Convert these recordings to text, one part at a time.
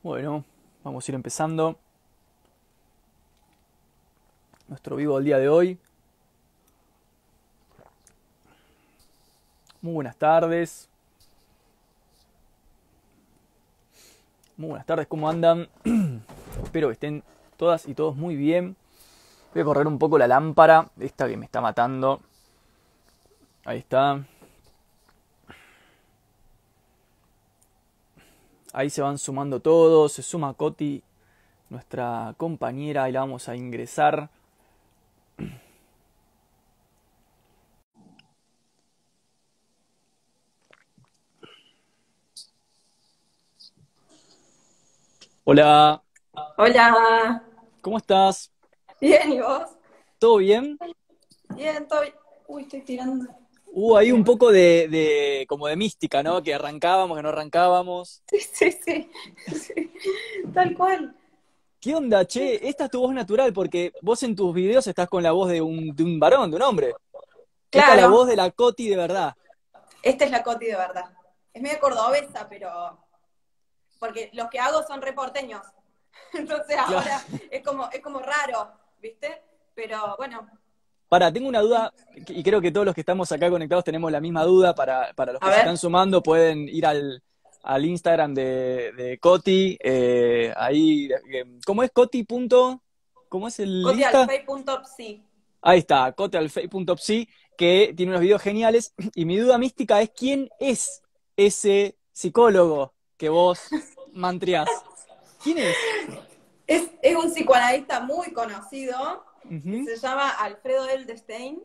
Bueno, vamos a ir empezando nuestro vivo del día de hoy. Muy buenas tardes. Muy buenas tardes, ¿cómo andan? Espero que estén todas y todos muy bien. Voy a correr un poco la lámpara, esta que me está matando. Ahí está. Ahí se van sumando todos, se suma Coti, nuestra compañera, y la vamos a ingresar. Hola, Hola, ¿cómo estás? bien, ¿y vos? ¿Todo bien? Bien, estoy. Uy, estoy tirando. Hubo ahí un poco de, de- como de mística, ¿no? Que arrancábamos, que no arrancábamos. Sí, sí, sí, sí, tal cual. ¿Qué onda, che? Esta es tu voz natural porque vos en tus videos estás con la voz de un, de un varón, de un hombre. Esta es la Claro. voz de la Coti de verdad. Esta es la Coti de verdad. Es medio cordobesa, pero. Porque los que hago son reporteños. Entonces ahora es como, es como raro, ¿viste? Pero bueno, Para, tengo una duda, y creo que todos los que estamos acá conectados tenemos la misma duda. Para, para los que se están sumando, pueden ir al, al Instagram de, de Coti. eh, ahí, eh, ¿cómo es Coti? Punto, ¿Cómo es el cotialfei.psi. Ahí está, cotealfei.psi, que tiene unos videos geniales. Y mi duda mística es: ¿quién es ese psicólogo que vos mantriás? ¿Quién es? Es, es un psicoanalista muy conocido. Se llama Alfredo Eldestein,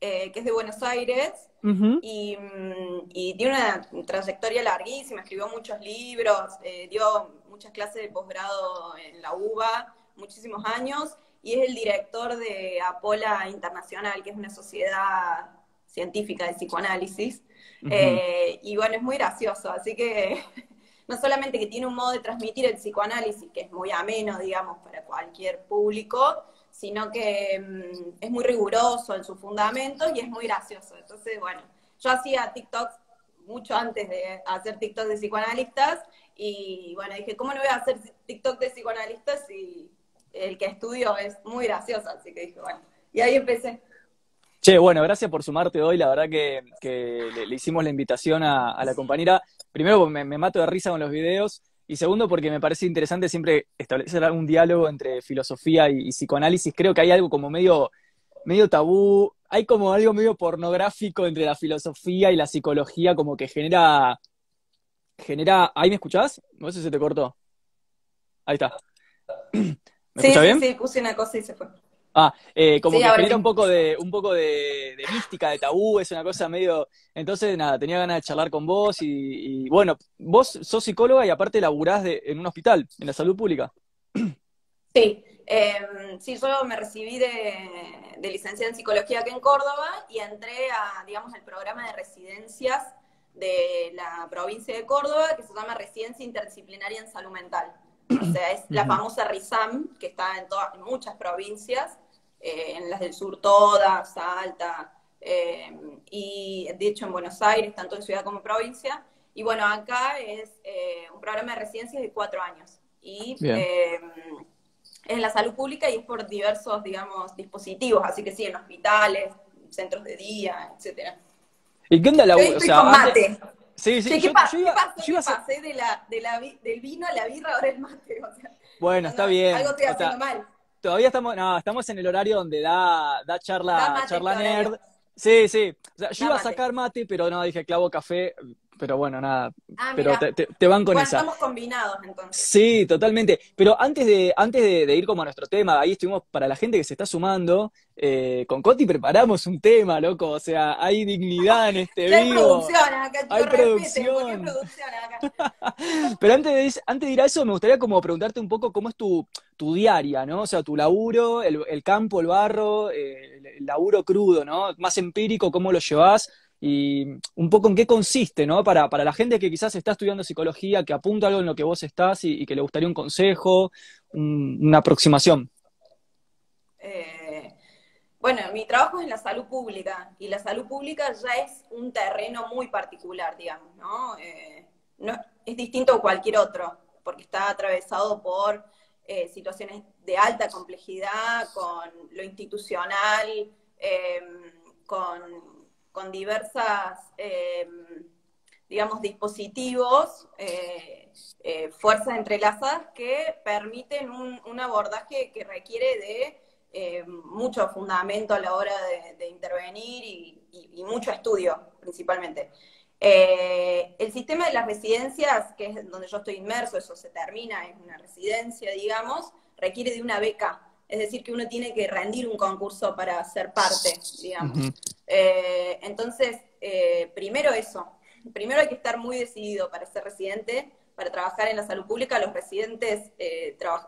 eh, que es de Buenos Aires. y, mm, y tiene una trayectoria larguísima, escribió muchos libros, eh, dio muchas clases de posgrado en la UBA, muchísimos años, y es el director de Apola Internacional, que es una sociedad científica de psicoanálisis. Eh, y bueno, es muy gracioso, así que no solamente que tiene un modo de transmitir el psicoanálisis que es muy ameno, digamos, para cualquier público, sino que mm, es muy riguroso en sus fundamentos y es muy gracioso. Entonces, bueno, yo hacía TikToks mucho antes de hacer TikTok de psicoanalistas y bueno, dije, ¿cómo no voy a hacer TikTok de psicoanalistas si el que estudio es muy gracioso? Así que dije, bueno, y ahí empecé. Che, bueno, gracias por sumarte hoy. La verdad que, le, hicimos la invitación a, la compañera. Primero, me, me mato de risa con los videos. Y segundo, porque me parece interesante siempre establecer algún diálogo entre filosofía y, y psicoanálisis. Creo que hay algo como medio, medio tabú. Hay como algo medio pornográfico entre la filosofía y la psicología, como que genera. genera. ¿Ahí me escuchás? No sé si se te cortó. Ahí está. ¿Me Sí, escuchás sí, bien? sí, puse una cosa y se fue. Ah, eh, como Sí, que genera un poco de, un poco de, de mística, de tabú, es una cosa medio. Entonces, nada, tenía ganas de charlar con vos y, y, bueno, vos sos psicóloga y aparte laburás de, en un hospital, en la salud pública. Sí, eh, sí, yo me recibí de, de licenciada en psicología aquí en Córdoba y entré a, digamos, al programa de residencias de la provincia de Córdoba que se llama Residencia Interdisciplinaria en Salud Mental. O sea, es la famosa RISAM, que está en, todas, en muchas provincias, eh, en las del sur todas, Salta, eh, y de hecho en Buenos Aires, tanto en ciudad como provincia. Y bueno, acá es eh, un programa de residencias de cuatro años. Y es en la salud pública y es por diversos, digamos, dispositivos, así que sí, en hospitales, centros de día, etcétera. ¿Y qué onda la Yo o sea, antes-. Sí, sí, ¿qué, yo, yo qué pasó? yo que iba a ser- pasé de la, de la del vino a la birra, ahora el mate. O sea, Bueno, no, está bien. Algo estoy O sea, haciendo mal. todavía estamos, no, estamos en el horario donde da, da charla, Da mate charla nerd. Sí, sí. O sea, yo Da iba a mate. sacar mate, pero no, dije clavo café, pero bueno, nada. Ah, Pero te, te, te van con Bueno, esa. estamos combinados entonces. Sí, totalmente. Pero antes de, antes de, de ir como a nuestro tema, ahí estuvimos, para la gente que se está sumando, eh, con Coti preparamos un tema, loco. O sea, hay dignidad en este Ya hay vivo. producción acá, Hay producción. producción acá. Pero antes de, antes de ir a eso, me gustaría como preguntarte un poco cómo es tu, tu diaria, ¿no? O sea, tu laburo, el, el campo, el barro, eh, el laburo crudo, ¿no? Más empírico, cómo lo llevas y un poco en qué consiste, ¿no? Para, para la gente que quizás está estudiando psicología, que apunta algo en lo que vos estás y, y que le gustaría un consejo, un- una aproximación. Eh, bueno, mi trabajo es en la salud pública y la salud pública ya es un terreno muy particular, digamos, ¿no? Eh, es distinto a cualquier otro. porque está atravesado por eh, situaciones de alta complejidad, con lo institucional, con, con, diversas, em, digamos, dispositivos, eh, eh, fuerzas entrelazadas que permiten un, abordaje que requiere de mucho fundamento a la hora de, intervenir y, mucho estudio, principalmente. Eh, el sistema de las residencias, que es donde yo estoy inmerso, eso se termina, es una residencia, digamos, requiere de una beca. Es decir, que uno tiene que rendir un concurso para ser parte, digamos. Eh, entonces, eh, primero eso. Primero hay que estar muy decidido para ser residente, para trabajar en la salud pública. Los residentes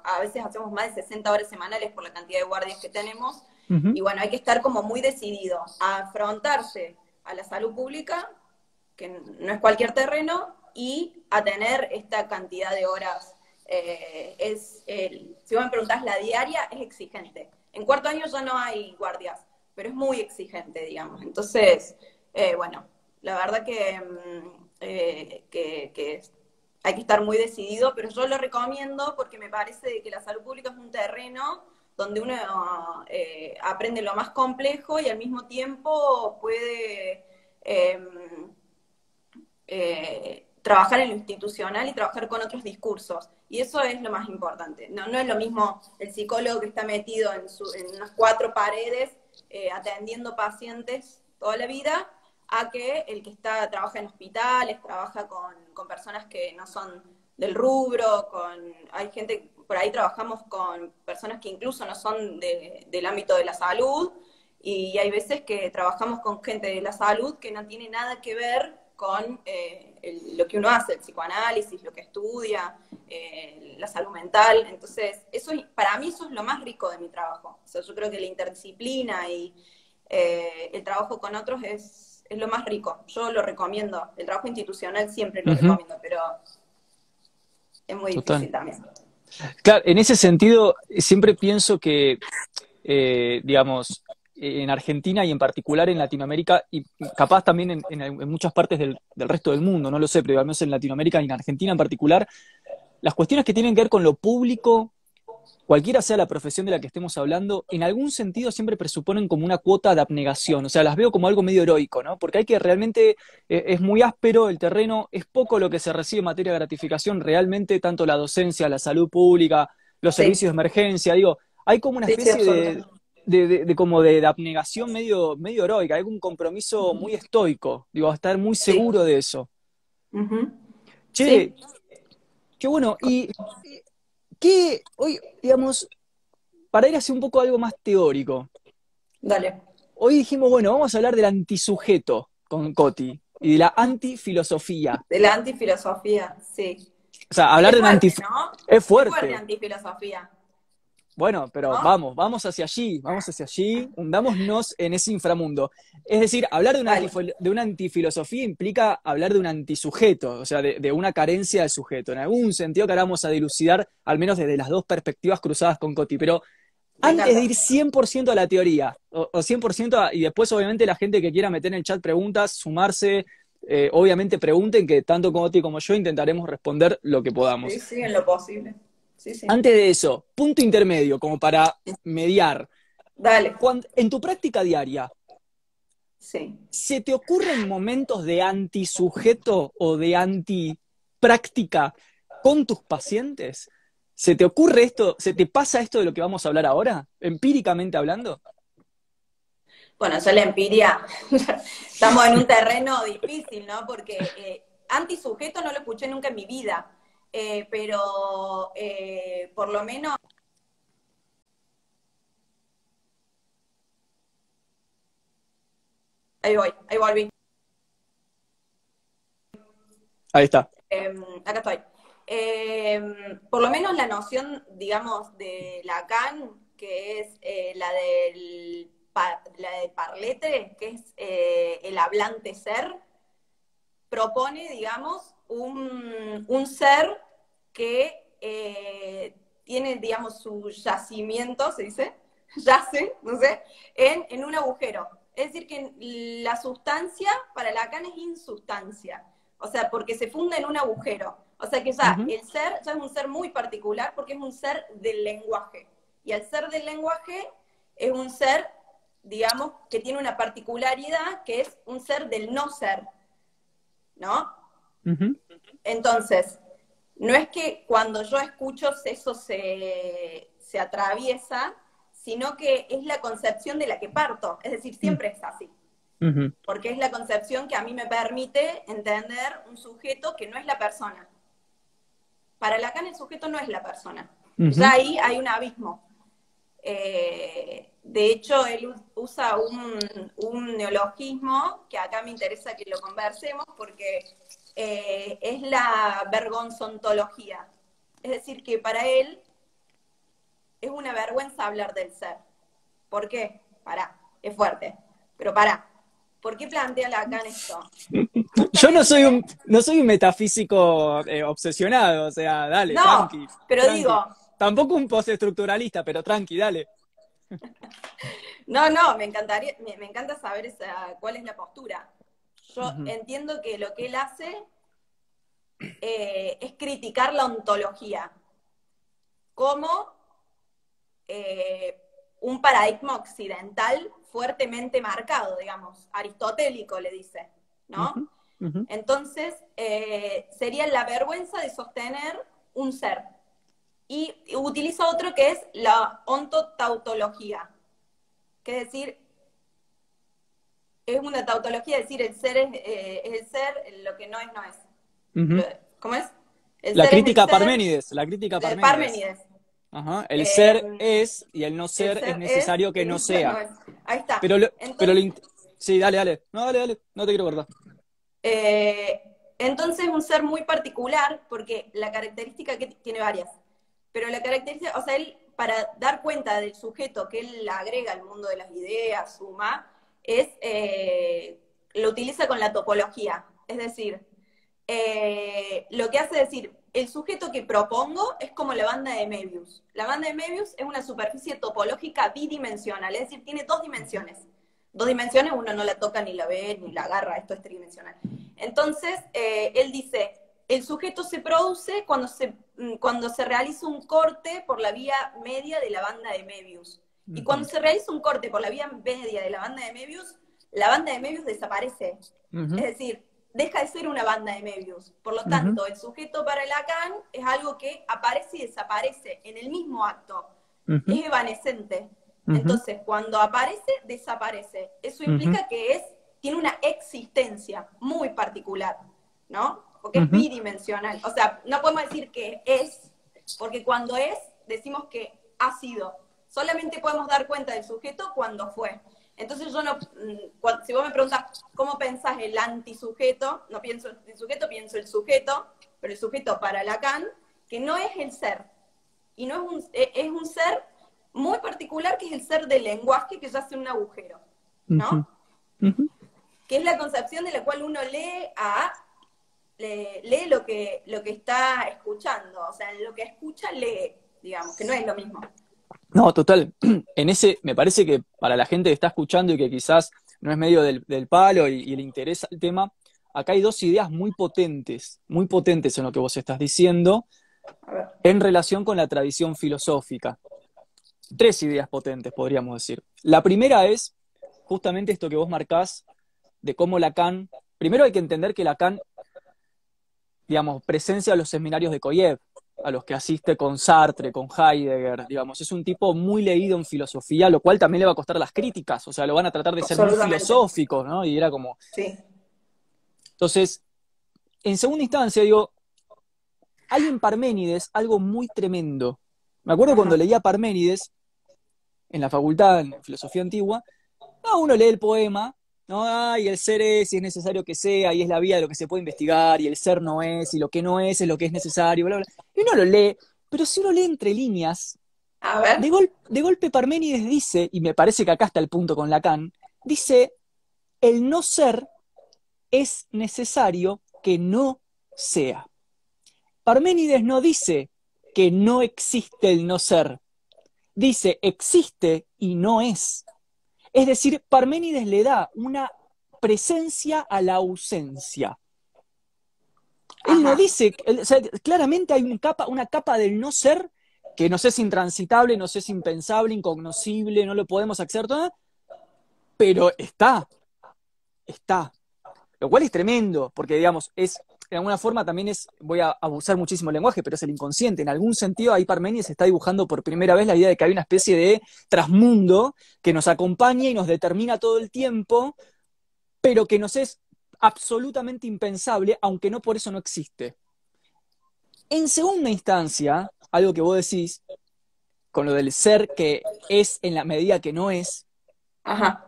a veces hacemos más de 60 horas semanales por la cantidad de guardias que tenemos. Y bueno, hay que estar como muy decidido a afrontarse a la salud pública que no es cualquier terreno, y a tener esta cantidad de horas. Eh, es si vos me preguntás, la diaria es exigente. En cuarto año ya no hay guardias, pero es muy exigente, digamos. Entonces, eh, bueno, la verdad que, mm, eh, que, hay que estar muy decidido, pero yo lo recomiendo porque me parece que la salud pública es un terreno donde uno aprende lo más complejo y al mismo tiempo puede eh, trabajar en lo institucional y trabajar con otros discursos. Y eso es lo más importante. No, no es lo mismo el psicólogo que está metido en, unas cuatro paredes eh, atendiendo pacientes toda la vida, a que el que está trabaja en hospitales, trabaja con, personas que no son del rubro, con hay gente, por ahí trabajamos con personas que incluso no son del ámbito de la salud, y hay veces que trabajamos con gente de la salud que no tiene nada que ver con eh, lo que uno hace, el psicoanálisis, lo que estudia, eh, la salud mental. Entonces, eso para mí eso es lo más rico de mi trabajo. O sea, yo creo que la interdisciplina y eh, el trabajo con otros es, lo más rico. Yo lo recomiendo. El trabajo institucional siempre lo recomiendo, pero es muy difícil también. Claro, en ese sentido, siempre pienso que, digamos, en Argentina y en particular en Latinoamérica y capaz también en, muchas partes del, resto del mundo, no lo sé, pero al menos en Latinoamérica y en Argentina en particular, las cuestiones que tienen que ver con lo público, cualquiera sea la profesión de la que estemos hablando, en algún sentido siempre presuponen como una cuota de abnegación, o sea, las veo como algo medio heroico, ¿no? Porque hay que realmente, eh, es muy áspero el terreno, es poco lo que se recibe en materia de gratificación, realmente tanto la docencia, la salud pública, los servicios de emergencia, digo, hay como una especie de de, como de, abnegación medio, medio heroica, hay un compromiso muy estoico, digo, estar muy seguro de eso. Che, qué bueno, y qué, hoy, digamos, para ir hacia un poco algo más teórico. Dale. Hoy dijimos, bueno, vamos a hablar del antisujeto con Coti y de la antifilosofía. De la antifilosofía, sí. O sea, hablar de una antifilosofía. Es fuerte. Es fuerte antifilosofía. Bueno, pero vamos, vamos hacia allí, vamos hacia allí, hundámonos en ese inframundo. Es decir, hablar de una, de una antifilosofía implica hablar de un antisujeto, o sea, de, una carencia de sujeto. En algún sentido que ahora vamos a dilucidar, al menos desde las dos perspectivas cruzadas con Coti. Pero antes de ir 100% a la teoría, o, 100% y después obviamente la gente que quiera meter en el chat preguntas, sumarse, eh, obviamente pregunten que tanto Coti como yo intentaremos responder lo que podamos. Sí, sí, en lo posible. Antes de eso, punto intermedio, como para mediar. Dale. en tu práctica diaria, ¿se te ocurren momentos de antisujeto o de antipráctica con tus pacientes? ¿Se te ocurre esto, se te pasa esto de lo que vamos a hablar ahora, empíricamente hablando? Bueno, ya la empiria, estamos en un terreno difícil, ¿no? Porque eh, antisujeto no lo escuché nunca en mi vida. Eh, pero eh, por lo menos... Ahí voy, ahí volví. Ahí está. Em, acá estoy. Em, por lo menos la noción, digamos, de Lacan, que es eh, la del la de Parlete, que es el hablante ser, propone, digamos, un, ser que eh, tiene, digamos, su yacimiento, se dice, yace, no sé, en, un agujero. Es decir, que la sustancia para Lacan es insustancia. O sea, porque se funda en un agujero. O sea que ya el ser ya es un ser muy particular porque es un ser del lenguaje. Y el ser del lenguaje es un ser, digamos, que tiene una particularidad que es un ser del no ser. ¿No? Entonces, no es que cuando yo escucho eso se, se atraviesa, sino que es la concepción de la que parto. Es decir, siempre es así. Porque es la concepción que a mí me permite entender un sujeto que no es la persona. Para Lacan el sujeto no es la persona. Ya ahí hay un abismo. Eh, de hecho, él usa un, neologismo que acá me interesa que lo conversemos porque eh, es la vergonzontología. Es decir, que para él es una vergüenza hablar del ser. ¿Por qué? Pará, es fuerte, pero pará. ¿Por qué plantea Lacan esto? Yo no soy un, no soy un metafísico eh, obsesionado, o sea, dale, no, tranqui. Pero digo. Tampoco un postestructuralista, pero tranqui, dale. No, no, me encantaría, me, encanta saber esa, cuál es la postura. Yo entiendo que lo que él hace eh, es criticar la ontología como eh, un paradigma occidental fuertemente marcado, digamos, aristotélico le dice, ¿no? Entonces, eh, sería la vergüenza de sostener un ser. Y utiliza otro que es la ontotautología, que es decir, es una tautología, es decir, el ser es, eh, el ser, lo que no es, no es. ¿Cómo es? la, crítica Parménides, la crítica Parménides. Ajá. El ser es y el no ser es necesario que no sea. Ahí está. Pero, pero sí, dale, dale. No, dale, dale. No te quiero cortar. Eh, entonces, un ser muy particular, porque la característica que tiene varias. Pero la característica, o sea, él, para dar cuenta del sujeto que él agrega al mundo de las ideas, suma, es, eh, lo utiliza con la topología. Es decir, eh, lo que hace decir, el sujeto que propongo es como la banda de Mebius. La banda de Mebius es una superficie topológica bidimensional, es decir, tiene dos dimensiones. Dos dimensiones, uno no la toca ni la ve ni la agarra, esto es tridimensional. Entonces, eh, él dice, el sujeto se produce cuando se, mm, cuando se realiza un corte por la vía media de la banda de Mebius. Y cuando se realiza un corte por la vía media de la banda de Mebius, la banda de Mebius desaparece. Es decir, deja de ser una banda de medios. Por lo tanto, el sujeto para Lacan es algo que aparece y desaparece en el mismo acto. Es evanescente. Entonces, cuando aparece, desaparece. Eso implica que es, tiene una existencia muy particular, ¿no? Porque es bidimensional. O sea, no podemos decir que es, porque cuando es, decimos que ha sido. Solamente podemos dar cuenta del sujeto cuando fue. Entonces yo no, mm, si vos me preguntas cómo pensás el antisujeto, no pienso el sujeto, pienso el sujeto, pero el sujeto para Lacan, que no es el ser, y no es un, e, es un ser muy particular que es el ser del lenguaje que ya hace un agujero, ¿no? Que es la concepción de la cual uno lee a lee lo que, lo que está escuchando, o sea, lo que escucha lee, digamos, que no es lo mismo. No, total. En ese, me parece que para la gente que está escuchando y que quizás no es medio del, palo y, le interesa el tema, acá hay dos ideas muy potentes, muy potentes en lo que vos estás diciendo, en relación con la tradición filosófica. Tres ideas potentes, podríamos decir. La primera es justamente esto que vos marcás de cómo Lacan, primero hay que entender que Lacan, digamos, presencia los seminarios de Koyev, a los que asiste con Sartre, con Heidegger, digamos, es un tipo muy leído en filosofía, lo cual también le va a costar las críticas, o sea, lo van a tratar de ser muy filosóficos, ¿no? Y era como... Sí. Entonces, en segunda instancia, digo, hay en Parménides algo muy tremendo. Me acuerdo cuando leía Parménides, en la facultad, en filosofía antigua, uno lee el poema no, ay, el ser es y es necesario que sea, y es la vía de lo que se puede investigar, y el ser no es, y lo que no es es lo que es necesario, bla, bla. Y uno lo lee, pero si uno lee entre líneas, De, de golpe Parménides dice, y me parece que acá está el punto con Lacan, dice, el no ser es necesario que no sea. Parménides no dice que no existe el no ser, dice existe y no es. Es decir, Parménides le da una presencia a la ausencia. Él no dice, o sea, claramente hay capa, una capa del no ser que nos es intransitable, nos es impensable, incognoscible, no lo podemos acceder todo, pero está, está. Lo cual es tremendo, porque digamos, es, de alguna forma también es, voy a abusar muchísimo el lenguaje, pero es el inconsciente. En algún sentido, ahí Parmenides está dibujando por primera vez la idea de que hay una especie de trasmundo que nos acompaña y nos determina todo el tiempo, pero que nos es absolutamente impensable, aunque no por eso no existe. En segunda instancia, algo que vos decís, con lo del ser que es en la medida que no es, Ajá.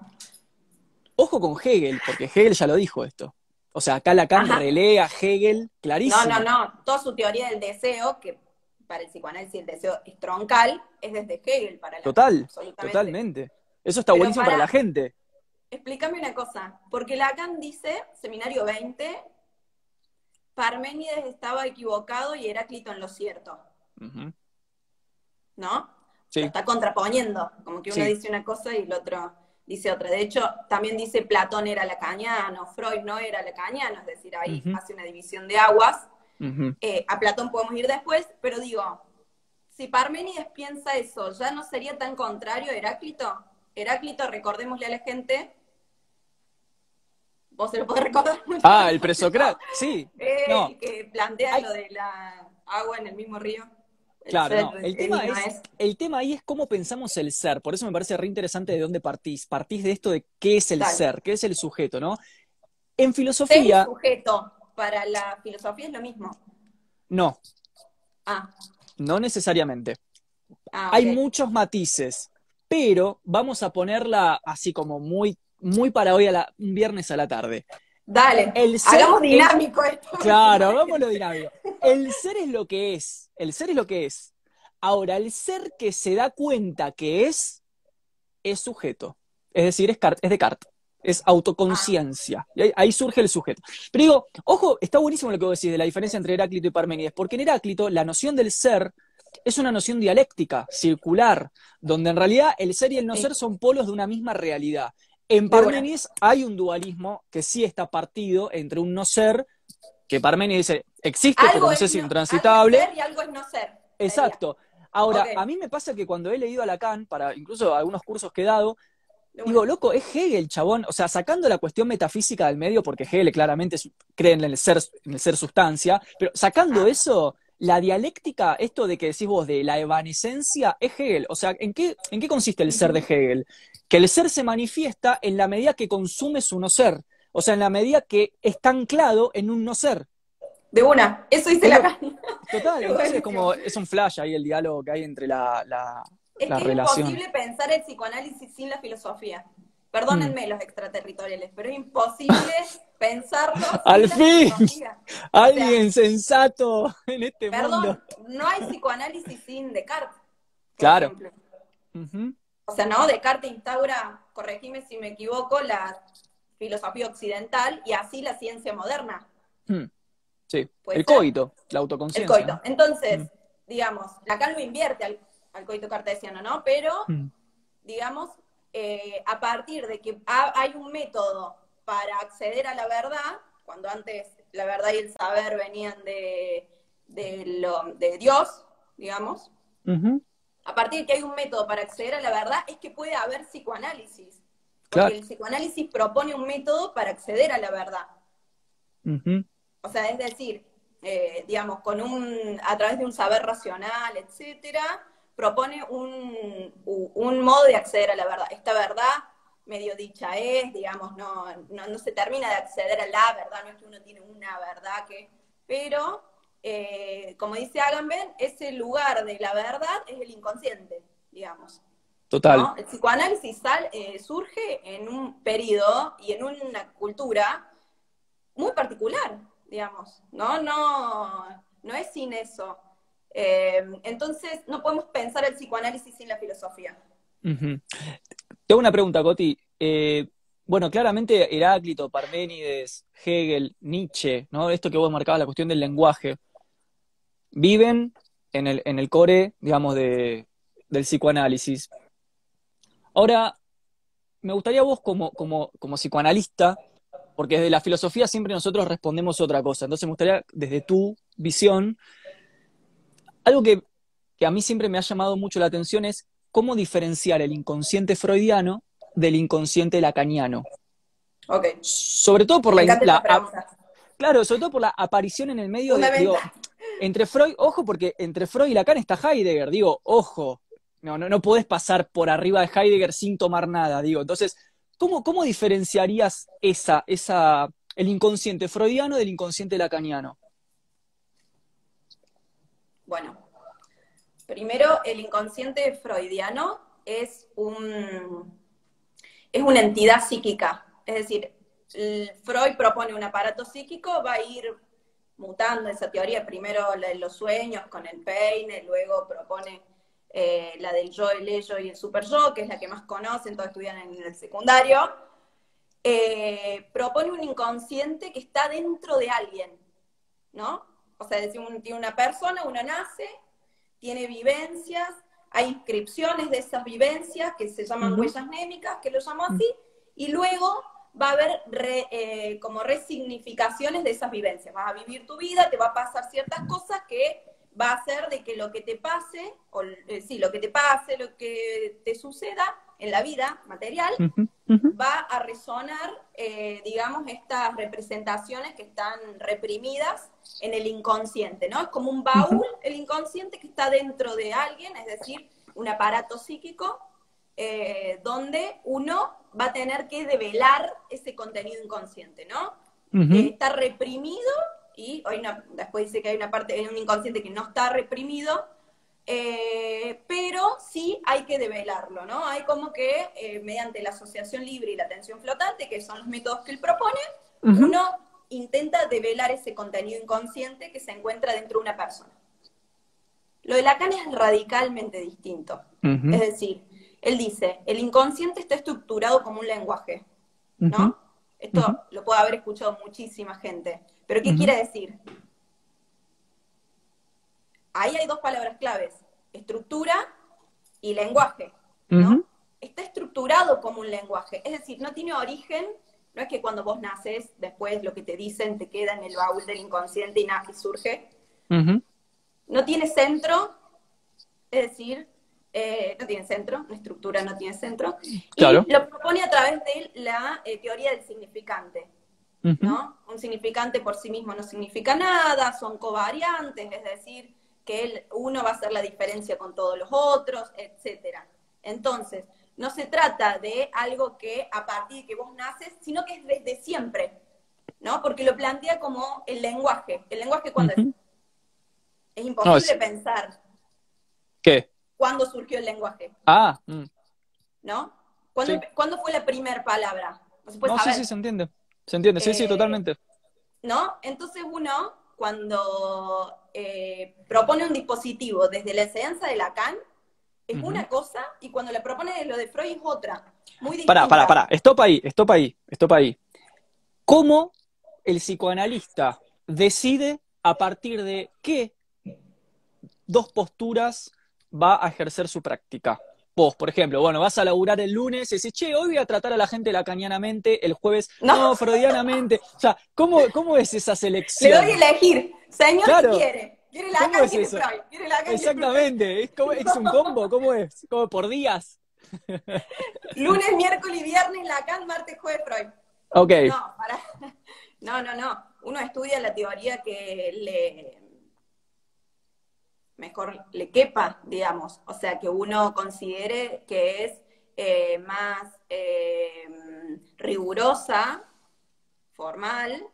ojo con Hegel, porque Hegel ya lo dijo esto. O sea, acá Lacan Ajá. relea a Hegel clarísimo. No, no, no. Toda su teoría del deseo, que para el psicoanálisis el deseo es troncal, es desde Hegel para la Total, absolutamente. totalmente. Eso está Pero buenísimo para para- la gente. Explícame una cosa, porque Lacan dice, seminario 20, Parménides estaba equivocado y Heráclito en lo cierto. ¿no? Sí, Lo está contraponiendo, como que uno Sí. dice una cosa y el otro dice otra. De hecho, también dice Platón era lacaniano, Freud no era lacaniano, es decir, ahí hace una división de aguas. Eh, a Platón podemos ir después, pero digo, si Parménides piensa eso, ¿ya no sería tan contrario a Heráclito? Heráclito, recordémosle a la gente, vos se lo podés recordar. Ah, el presocrático. Sí, Eh, no. que plantea lo de la agua en el mismo río. El Claro, ser, no. El tema, es, el tema ahí es cómo pensamos el ser. Por eso me parece re interesante de dónde partís. Partís de esto de qué es el ser, qué es el sujeto, ¿no? En filosofía, sujeto para la filosofía es lo mismo. no, Ah, no necesariamente. ah, Hay muchos matices, pero vamos a ponerla así como muy, muy para hoy a la, un viernes a la tarde. Dale, El ser hagamos es- dinámico esto. Claro, hagámoslo dinámico. El ser es lo que es. El ser es lo que es. Ahora, el ser que se da cuenta que es, es sujeto. Es decir, es, es Descartes. Es autoconciencia. Y ahí, ahí surge el sujeto. Pero digo, ojo, está buenísimo lo que vos decís de la diferencia entre Heráclito y Parménides, porque en Heráclito la noción del ser es una noción dialéctica, circular, donde en realidad el ser y el no ser son polos de una misma realidad. En. Parménides hay un dualismo que sí está partido entre un no ser, que Parménides dice, existe, pero no sé si no- intransitable. algo es ser y algo es no ser. Exacto. Ahora, a mí me pasa que cuando he leído a Lacan, para incluso algunos cursos que he dado, digo, loco, es Hegel, chabón. O sea, sacando la cuestión metafísica del medio, porque Hegel claramente cree en el ser, en el ser sustancia, pero sacando Ah. eso, la dialéctica, esto de que decís vos de la evanescencia, es Hegel. O sea, ¿en qué, ¿en qué consiste el ser de Hegel? Que el ser se manifiesta en la medida que consume su no ser. O sea, en la medida que está anclado en un no ser. De una, eso dice Es lo- la Total, Qué entonces buenísimo. como es un flash ahí el diálogo que hay entre la, la, Es la que relación. es imposible pensar el psicoanálisis sin la filosofía. Mm. Perdónenme los extraterritoriales, pero es imposible pensarlo sin Al la fin. Alguien sensato en este Perdón, mundo. no hay psicoanálisis sin Descartes. por Claro. ejemplo. Ujú. O sea, no, Descartes instaura, corregime si me equivoco, la filosofía occidental y así la ciencia moderna. Hmm. Sí, ¿Puede el ser? coito, la El autoconciencia. coito. Entonces, Mm. digamos, Lacan lo invierte al, al coito cartesiano, ¿no? Pero, Mm. digamos, eh, a partir de que ha- hay un método para acceder a la verdad, cuando antes la verdad y el saber venían de, de, lo, de Dios, digamos. A partir de que hay un método para acceder a la verdad, es que puede haber psicoanálisis. Porque Claro. el psicoanálisis propone un método para acceder a la verdad. O sea, es decir, eh, digamos, con un, a través de un saber racional, etcétera, propone un, un modo de acceder a la verdad. Esta verdad medio dicha es, digamos, no, no, no se termina de acceder a la verdad, no es que uno tiene una verdad que, pero, eh, como dice Agamben, ese lugar de la verdad es el inconsciente, digamos. Total. ¿no? El psicoanálisis sal- eh, surge en un periodo y en una cultura muy particular, digamos, ¿no? No, no es sin eso. Eh, entonces, no podemos pensar el psicoanálisis sin la filosofía. Tengo una pregunta, Coti. Eh, bueno, claramente Heráclito, Parménides, Hegel, Nietzsche, ¿no? Esto que vos marcabas, la cuestión del lenguaje, viven en el, en el core, digamos, de, del psicoanálisis. Ahora, me gustaría vos como, como, como psicoanalista porque desde la filosofía siempre nosotros respondemos otra cosa. Entonces me gustaría, desde tu visión, algo que, que a mí siempre me ha llamado mucho la atención es cómo diferenciar el inconsciente freudiano del inconsciente lacaniano. Sobre todo por Me la, la- claro, sobre todo por la aparición en el medio de, digo. Entre Freud, ojo, porque entre Freud y Lacan está Heidegger, digo, ojo, no, no, no podés pasar por arriba de Heidegger sin tomar nada, digo. Entonces, ¿cómo, cómo diferenciarías esa, esa, el inconsciente freudiano del inconsciente lacaniano? Bueno, primero el inconsciente freudiano es un es una entidad psíquica. Es decir, Freud propone un aparato psíquico, va a ir mutando esa teoría. Primero la de los sueños con el peine, luego propone eh, la del yo, el ello y el super yo, que es la que más conocen, todos estudian en el secundario. Eh, propone un inconsciente que está dentro de alguien, ¿no? O sea, es decir, un- tiene una persona, uno nace, tiene vivencias, hay inscripciones de esas vivencias que se llaman huellas némicas, que lo llamo así, y luego va a haber re- eh, como resignificaciones de esas vivencias. Vas a vivir tu vida, te va a pasar ciertas cosas que va a hacer de que lo que te pase, o eh, sí, lo que te pase, lo que te suceda en la vida material, va a resonar, eh, digamos, estas representaciones que están reprimidas en el inconsciente, ¿no? Es como un baúl, el inconsciente que está dentro de alguien, es decir, un aparato psíquico, eh, donde uno va a tener que develar ese contenido inconsciente, ¿no? Eh, está reprimido y una, después dice que hay una parte, hay un inconsciente que no está reprimido, eh, pero sí hay que develarlo, ¿no? Hay como que eh, mediante la asociación libre y la atención flotante, que son los métodos que él propone, uno intenta develar ese contenido inconsciente que se encuentra dentro de una persona. Lo de Lacan es radicalmente distinto. Es decir, él dice, el inconsciente está estructurado como un lenguaje, ¿no? Esto lo puede haber escuchado muchísima gente. ¿Pero qué quiere decir? Ahí hay dos palabras claves, estructura y lenguaje, ¿no? Está estructurado como un lenguaje, es decir, no tiene origen, no es que cuando vos naces, después lo que te dicen te queda en el baúl del inconsciente y nace y surge. No tiene centro, es decir, eh, no tiene centro, una estructura no tiene centro. Claro. Y lo propone a través de la eh, teoría del significante. ¿no? Un significante por sí mismo no significa nada, son covariantes, es decir, que uno va a hacer la diferencia con todos los otros, etcétera. Entonces, no se trata de algo que a partir de que vos naces, sino que es desde siempre, ¿no? Porque lo plantea como el lenguaje. ¿El lenguaje cuándo Ujú. es? Es imposible es- pensar ¿Qué? Cuándo surgió el lenguaje, Ah, mm. ¿no? ¿Cuándo, Sí. empe- ¿cuándo fue la primera palabra? No se puede no, sí, saber. sí, se entiende. Se entiende, sí, sí, Eh, totalmente. ¿no? Entonces uno, cuando eh, propone un dispositivo desde la enseñanza de Lacan, es una cosa, y cuando la propone de lo de Freud es otra. Muy distinta. Pará, pará, pará. Stop ahí, stop ahí, stop ahí. ¿Cómo el psicoanalista decide a partir de qué dos posturas va a ejercer su práctica? Vos, por ejemplo, bueno, vas a laburar el lunes y decís, che, hoy voy a tratar a la gente lacanianamente, el jueves, no, No. freudianamente. O sea, ¿cómo, cómo es esa Le selección? doy a elegir. Señor, Claro. ¿qué quiere? ¿Quiere ¿Cómo Lacan? es. Freud? ¿Quiere? ¿Quiere Exactamente, ¿es, como- es un combo? ¿Cómo es? ¿Como por días? Lunes, miércoles y viernes Lacan, martes, jueves Freud. Ok. No, pará. No, no, no. Uno estudia la teoría que le mejor le quepa, digamos. O sea, que uno considere que es eh, más eh, rigurosa, formal,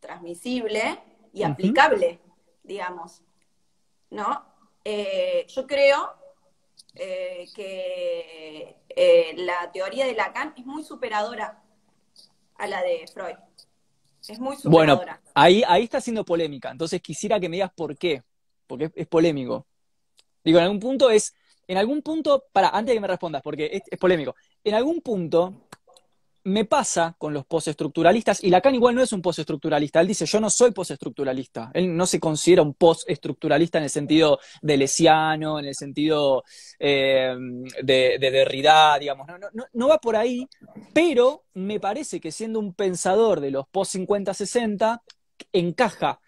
transmisible y aplicable, digamos. ¿No? Eh, yo creo eh, que la teoría de Lacan es muy superadora a la de Freud. Es muy Bueno, superadora. ahí, ahí está siendo polémica. Entonces quisiera que me digas por qué. Porque es, polémico. Digo, en algún punto es. En algún punto. Para, antes de que me respondas, porque es, polémico. En algún punto. me pasa con los postestructuralistas, y Lacan igual no es un postestructuralista, él dice, yo no soy postestructuralista, él no se considera un postestructuralista en el sentido de Lesiano, en el sentido eh, de, de, Derrida, digamos, no, no, va por ahí, pero me parece que siendo un pensador de los post-50-60, encaja,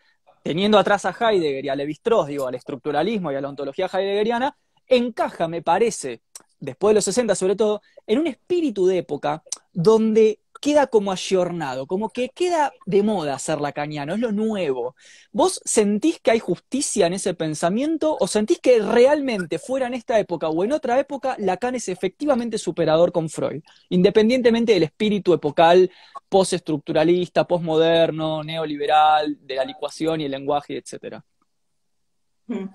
teniendo atrás a Heidegger y a Levi-Strauss, digo, al estructuralismo y a la ontología heideggeriana, encaja, me parece, después de los 60 sobre todo, en un espíritu de época donde queda como ayornado, como que queda de moda ser lacaniano, es lo nuevo. ¿Vos sentís que hay justicia en ese pensamiento o sentís que realmente fuera en esta época o en otra época Lacan es efectivamente superador con Freud, independientemente del espíritu epocal postestructuralista, postmoderno, neoliberal, de la licuación y el lenguaje, etcétera? Hmm.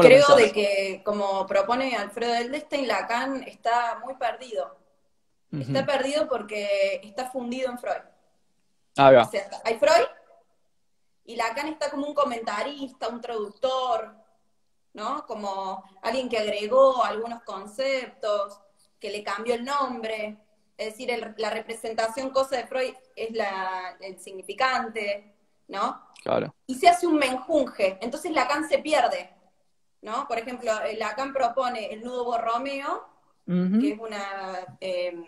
Creo de que, como propone Alfredo Eldestein, Lacan está muy perdido. Está perdido porque está fundido en Freud. Ah, hay Freud y Lacan está como un comentarista, un traductor, ¿no? Como alguien que agregó algunos conceptos, que le cambió el nombre. Es decir, la representación cosa de Freud es la, el significante, ¿no? Claro. Y se hace un menjunje. Entonces Lacan se pierde. ¿no? Por ejemplo, eh, Lacan propone el nudo Borromeo, que es una em,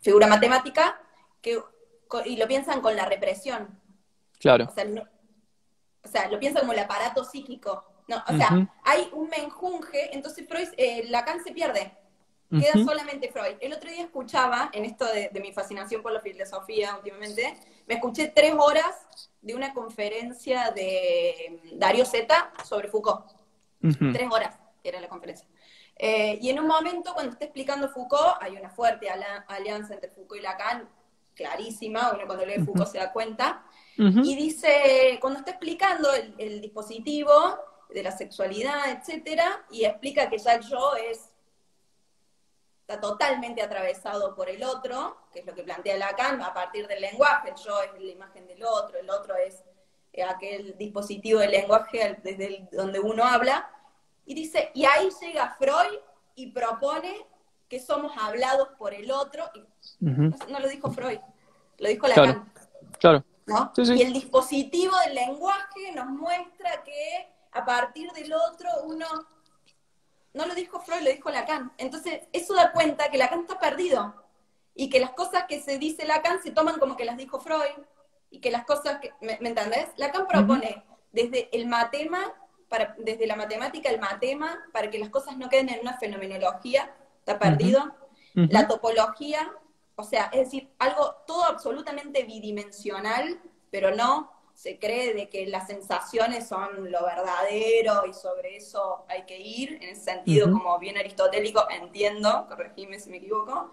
figura matemática, que, y lo piensan con la represión. Claro. O sea, lo piensan como el aparato psíquico. No, o sea, hay un menjunje, entonces Freud, eh, Lacan se pierde. Queda solamente Freud. El otro día escuchaba, en esto de, de, mi fascinación por la filosofía últimamente, me escuché tres horas de una conferencia de Darío Zeta sobre Foucault. Tres horas era la conferencia. Eh, y en un momento, cuando está explicando Foucault, hay una fuerte alianza entre Foucault y Lacan, clarísima, uno cuando lee Foucault se da cuenta, y dice, cuando está explicando el, dispositivo de la sexualidad, etcétera, y explica que ya el yo es está totalmente atravesado por el otro, que es lo que plantea Lacan, a partir del lenguaje, el yo es la imagen del otro, el otro es eh, aquel dispositivo de lenguaje desde donde uno habla, y dice, y ahí llega Freud y propone que somos hablados por el otro, y no, lo dijo Freud, lo dijo Lacan. Claro. Y el dispositivo del lenguaje nos muestra que a partir del otro uno no lo dijo Freud, lo dijo Lacan. Entonces, eso da cuenta que Lacan está perdido y que las cosas que se dice Lacan se toman como que las dijo Freud y que las cosas que, ¿me, entendés? Lacan propone desde el matema, para, desde la matemática el matema, para que las cosas no queden en una fenomenología, está perdido, la topología, o sea, es decir, algo todo absolutamente bidimensional, pero no se cree de que las sensaciones son lo verdadero y sobre eso hay que ir, en ese sentido, como bien aristotélico, entiendo, corregime si me equivoco,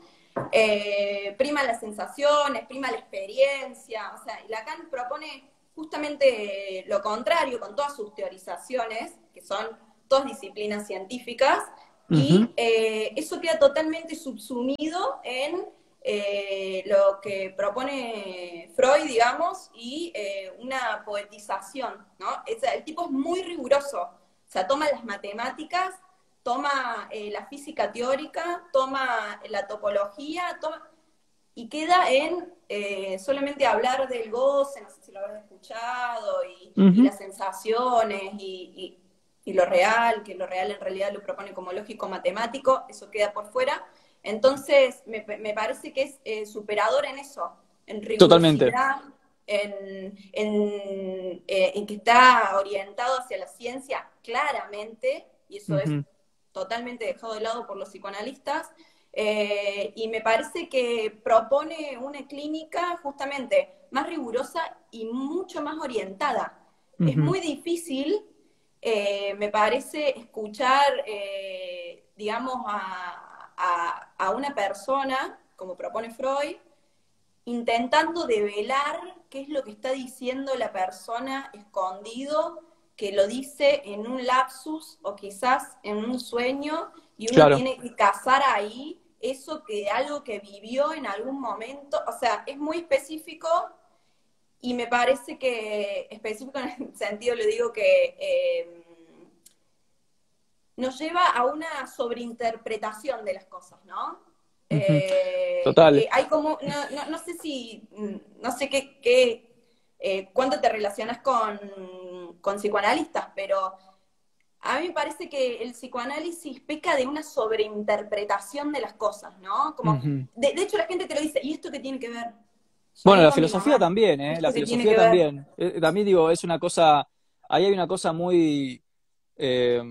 eh, prima las sensaciones, prima la experiencia, o sea, y Lacan propone justamente lo contrario con todas sus teorizaciones, que son todas disciplinas científicas, y eh, eso queda totalmente subsumido en eh, lo que propone Freud, digamos, y una poetización, ¿no? el tipo es muy riguroso, o sea, toma las matemáticas toma eh, la física teórica, toma la topología, toma, y queda en eh, solamente hablar del goce, no sé si lo habrán escuchado, y, las sensaciones, y, lo real, que lo real en realidad lo propone como lógico matemático, eso queda por fuera. Entonces, me, parece que es eh, superador en eso, en rigurosidad, En, en, que está orientado hacia la ciencia claramente, y eso es totalmente dejado de lado por los psicoanalistas, eh, y me parece que propone una clínica justamente más rigurosa y mucho más orientada. Es muy difícil, eh, me parece, escuchar, eh, digamos, a, a, una persona, como propone Freud, intentando develar qué es lo que está diciendo la persona escondido que lo dice en un lapsus o quizás en un sueño y uno tiene que cazar ahí eso que algo que vivió en algún momento, o sea, es muy específico y me parece que específico en el sentido le digo que em, nos lleva a una sobreinterpretación de las cosas, ¿no? Eh, Total. eh, hay como, no, no, no sé si, mm, no sé qué, qué eh, cuánto te relacionas con, con psicoanalistas, pero a mí me parece que el psicoanálisis peca de una sobreinterpretación de las cosas, ¿no? Como, de, de hecho la gente te lo dice, ¿y esto qué tiene que ver? Bueno, la filosofía también, ¿eh? ¿esto La filosofía también. Eh, también digo, es una cosa, ahí hay una cosa muy, eh,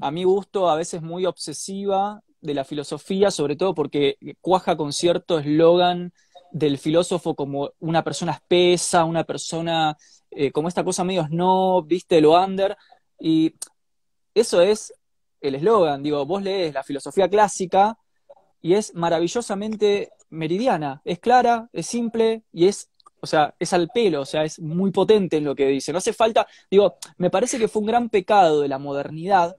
a mi gusto, a veces muy obsesiva de la filosofía, sobre todo porque cuaja con cierto eslogan del filósofo como una persona espesa, una persona eh, como esta cosa medio snob, viste, lo under, y eso es el eslogan, digo, vos lees la filosofía clásica y es maravillosamente meridiana, es clara, es simple y es, o sea, es al pelo, o sea, es muy potente en lo que dice. No hace falta, digo, me parece que fue un gran pecado de la modernidad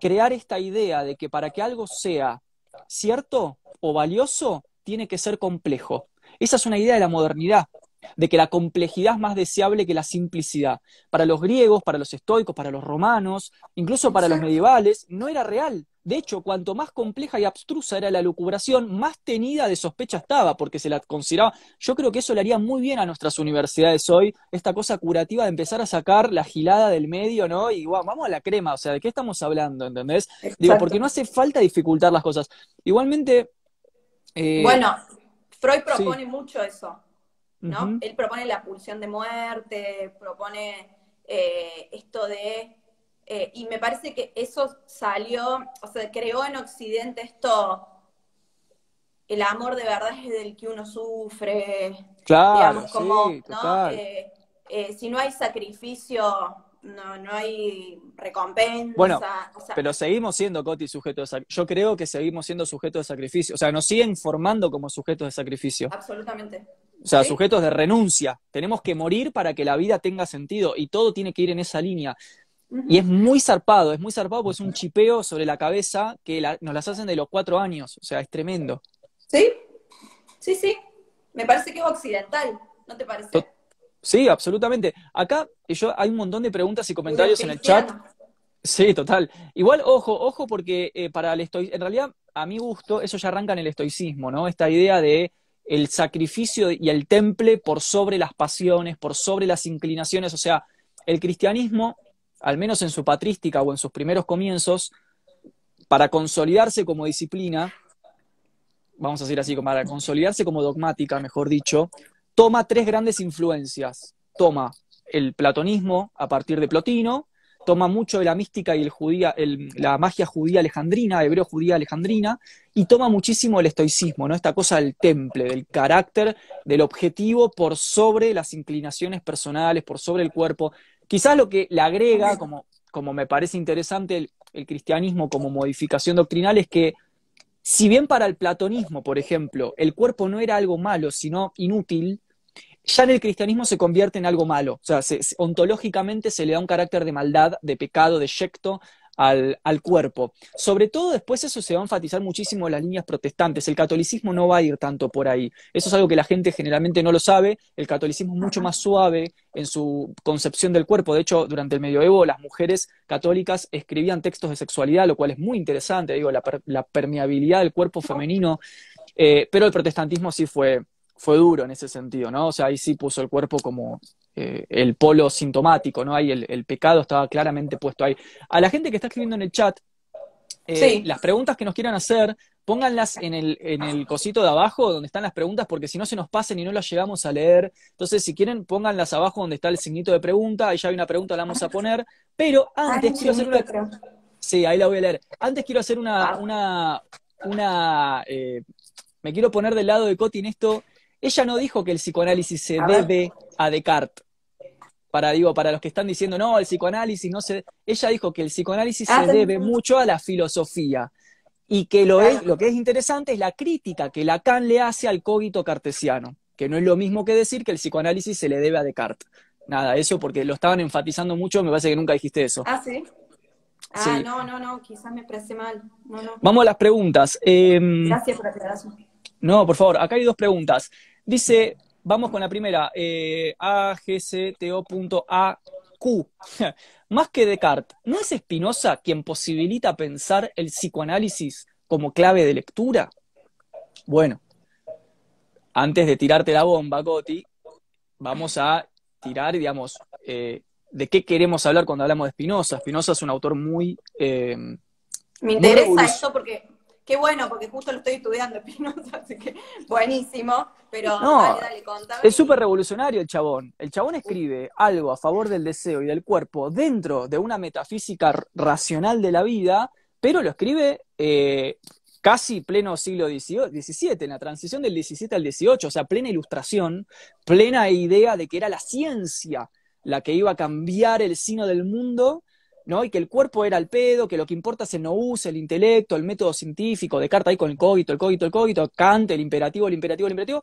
crear esta idea de que para que algo sea cierto o valioso, tiene que ser complejo. Esa es una idea de la modernidad, de que la complejidad es más deseable que la simplicidad. Para los griegos, para los estoicos, para los romanos, incluso para los medievales, no era real. De hecho, cuanto más compleja y abstrusa era la lucubración, más tenida de sospecha estaba, porque se la consideraba. Yo creo que eso le haría muy bien a nuestras universidades hoy, esta cosa curativa de empezar a sacar la gilada del medio, ¿no? Y guau, vamos a la crema, o sea, ¿de qué estamos hablando? ¿Entendés? Digo, porque no hace falta dificultar las cosas. Igualmente. eh, Bueno, Freud sí. propone mucho eso, ¿no? Él propone la pulsión de muerte, propone eh, esto de... eh, y me parece que eso salió, o sea, creó en Occidente esto, el amor de verdad es del que uno sufre, Claro, digamos, como, sí, ¿no? Eh, si no hay sacrificio, no, no hay recompensa, Bueno, o sea, Pero seguimos siendo, Coti, sujetos de sacrificio. Yo creo que seguimos siendo sujetos de sacrificio. O sea, nos siguen formando como sujetos de sacrificio. absolutamente. O sea, ¿Sí? sujetos de renuncia. Tenemos que morir para que la vida tenga sentido y todo tiene que ir en esa línea. Y es muy zarpado, es muy zarpado porque es un chipeo sobre la cabeza que la- nos las hacen de los cuatro años. O sea, es tremendo. ¿Sí? Sí, sí. Me parece que es occidental, ¿no te parece? To- Sí, absolutamente. Acá yo, hay un montón de preguntas y comentarios en el chat. Sí, total. Igual, ojo, ojo, porque eh, para el estoicismo, en realidad, a mi gusto, eso ya arranca en el estoicismo, ¿no? Esta idea de el sacrificio y el temple por sobre las pasiones, por sobre las inclinaciones. O sea, el cristianismo, al menos en su patrística o en sus primeros comienzos, para consolidarse como disciplina, vamos a decir así, para consolidarse como dogmática, mejor dicho, toma tres grandes influencias. Toma el platonismo a partir de Plotino, toma mucho de la mística y el judía, la magia judía alejandrina, hebreo judía alejandrina, y toma muchísimo el estoicismo, ¿no? Esta cosa del temple, del carácter, del objetivo por sobre las inclinaciones personales, por sobre el cuerpo. Quizás lo que le agrega, como, como me parece interesante el cristianismo como modificación doctrinal, es que si bien para el platonismo, por ejemplo, el cuerpo no era algo malo, sino inútil, ya en el cristianismo se convierte en algo malo. O sea, se- se- ontológicamente se le da un carácter de maldad, de pecado, de yecto al, al cuerpo. Sobre todo después eso se va a enfatizar muchísimo en las líneas protestantes. El catolicismo no va a ir tanto por ahí. Eso es algo que la gente generalmente no lo sabe. El catolicismo es mucho más suave en su concepción del cuerpo. De hecho, durante el medioevo las mujeres católicas escribían textos de sexualidad, lo cual es muy interesante. Digo, la permeabilidad del cuerpo femenino. Eh, pero el protestantismo sí fue, fue duro en ese sentido, ¿no? O sea, ahí sí puso el cuerpo como eh, el polo sintomático, ¿no? Ahí el, el pecado estaba claramente puesto ahí. A la gente que está escribiendo en el chat, eh, Sí. las preguntas que nos quieran hacer, pónganlas en el, en el cosito de abajo donde están las preguntas, porque si no se nos pasen y no las llegamos a leer. Entonces, si quieren, pónganlas abajo donde está el signito de pregunta, ahí ya hay una pregunta, la vamos a poner. Pero antes Ay, quiero hacer una, creo. Sí, ahí la voy a leer. Antes quiero hacer una, Ah. una, una, eh, me quiero poner del lado de Coti en esto. Ella no dijo que el psicoanálisis se A ver. debe a Descartes. Para, digo, para los que están diciendo, no, el psicoanálisis no se... Ella dijo que el psicoanálisis Ah, se debe mucho a la filosofía. Y que lo, es, lo que es interesante es la crítica que Lacan le hace al cogito cartesiano, que no es lo mismo que decir que el psicoanálisis se le debe a Descartes. Nada, eso porque lo estaban enfatizando mucho, me parece que nunca dijiste eso. Ah, sí. Ah, Sí. no, no, no, quizás me expresé mal. No, no. Vamos a las preguntas. Em, Gracias por aclaración. No, por favor, acá hay dos preguntas. Dice, vamos con la primera, eh, AGCTO.AQ. Más que Descartes, ¿no es Spinoza quien posibilita pensar el psicoanálisis como clave de lectura? Bueno, antes de tirarte la bomba, Coti, vamos a tirar, digamos, eh, de qué queremos hablar cuando hablamos de Spinoza. Spinoza es un autor muy... Eh, Me interesa esto porque Qué bueno, porque justo lo estoy estudiando así que buenísimo. Pero dale, dale, contame. Es súper revolucionario el chabón. El chabón escribe algo a favor del deseo y del cuerpo dentro de una metafísica racional de la vida, pero lo escribe eh, casi pleno siglo XVII, en la transición del XVII al XVIII, o sea, plena ilustración, plena idea de que era la ciencia la que iba a cambiar el sino del mundo ¿no? Y que el cuerpo era el pedo, que lo que importa es el no uso, el intelecto, el método científico, Descartes ahí con el cogito, el cogito, el cogito, Kant, el imperativo, el imperativo, el imperativo.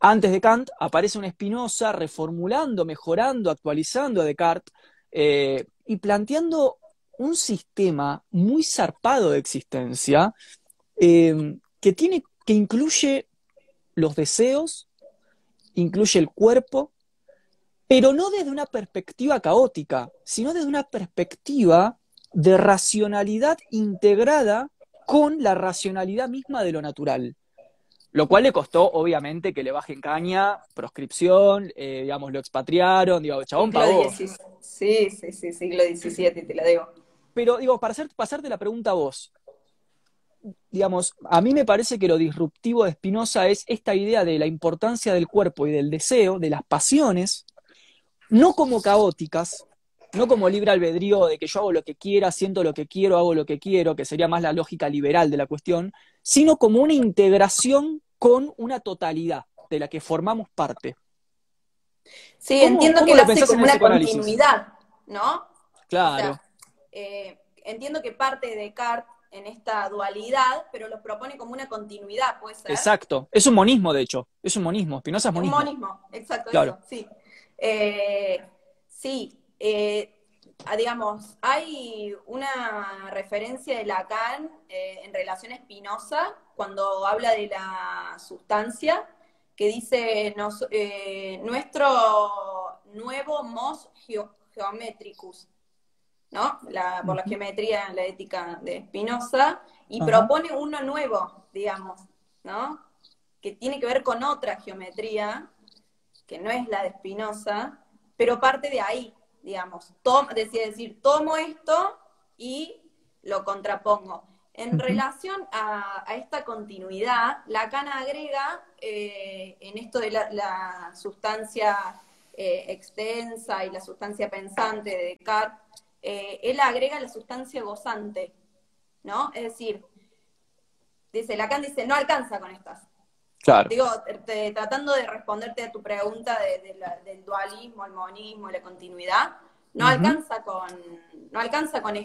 Antes de Kant aparece un Spinoza reformulando, mejorando, actualizando a Descartes eh, y planteando un sistema muy zarpado de existencia eh, que tiene, que incluye los deseos, incluye el cuerpo, pero no desde una perspectiva caótica, sino desde una perspectiva de racionalidad integrada con la racionalidad misma de lo natural. Lo cual le costó, obviamente, que le bajen caña, proscripción, eh, digamos, lo expatriaron, digo, chabón pagó. Sí, sí, sí, siglo XVII, te la digo. Pero, digo, para hacer, pasarte la pregunta a vos, digamos, a mí me parece que lo disruptivo de Spinoza es esta idea de la importancia del cuerpo y del deseo, de las pasiones, no como caóticas, no como libre albedrío de que yo hago lo que quiera, siento lo que quiero, hago lo que quiero, que sería más la lógica liberal de la cuestión, sino como una integración con una totalidad de la que formamos parte. Sí, entiendo que lo hace como una continuidad, ¿no? Claro. Eh, entiendo que parte de Descartes en esta dualidad, pero lo propone como una continuidad, puede ser. Exacto. Es un monismo, de hecho. Es un monismo. Spinoza es monismo. Un monismo, exacto. Claro. sí. Eh, sí, eh, ah, digamos, hay una referencia de Lacan eh, en relación a Spinoza cuando habla de la sustancia, que dice nuestro nuevo mos geometricus, ¿no? La, por la geometría la ética de Spinoza, y propone uno nuevo, digamos, ¿no? Que tiene que ver con otra geometría, que no es la de Spinoza, pero parte de ahí, digamos. decía decir, tomo esto y lo contrapongo. En relación a, esta continuidad, Lacan agrega eh, en esto de la, sustancia eh, extensa y la sustancia pensante de Descartes, eh, él agrega la sustancia gozante, ¿no? Es decir, dice, Lacan dice, no alcanza con estas. Digo, tratando de responderte a tu pregunta del dualismo, el monismo, la continuidad, no alcanza con, no alcanza con,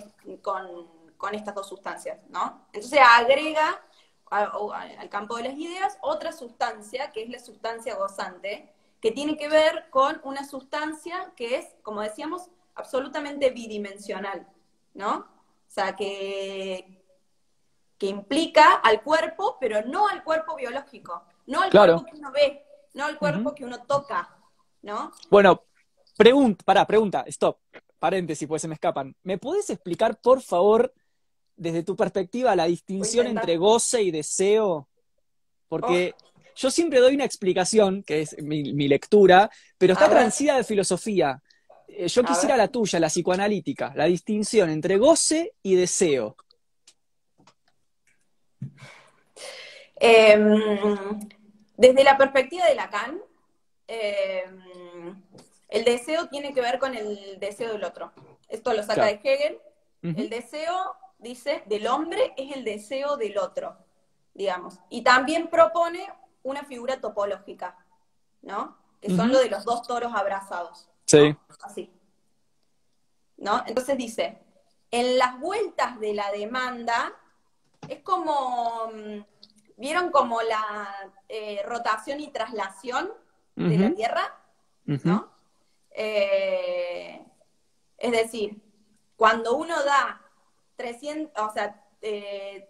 con, estas dos sustancias, ¿no? Entonces agrega al campo de las ideas otra sustancia, que es la sustancia gozante, que tiene que ver con una sustancia que es, como decíamos, absolutamente bidimensional, ¿no? O sea, que, que implica al cuerpo, pero no al cuerpo biológico, no al cuerpo que uno ve, no al cuerpo que uno toca, ¿no? Bueno, pregunta, pará, pregunta, stop, paréntesis, pues se me escapan. ¿Me puedes explicar, por favor, desde tu perspectiva, la distinción entre goce y deseo? Porque oh. yo siempre doy una explicación, que es mi, lectura, pero está transida de filosofía. Eh, yo quisiera la tuya, la psicoanalítica, la distinción entre goce y deseo. Em, desde la perspectiva de Lacan, em, el deseo tiene que ver con el deseo del otro. Esto lo saca de Hegel. El deseo, dice, del hombre es el deseo del otro, digamos. Y también propone una figura topológica, ¿no? Que son lo de los dos toros abrazados. Sí. Así. ¿No? Entonces dice, en las vueltas de la demanda, es como mm, ¿Vieron como la eh, rotación y traslación de la Tierra? ¿No? Eh, es decir, cuando uno da 300, o sea,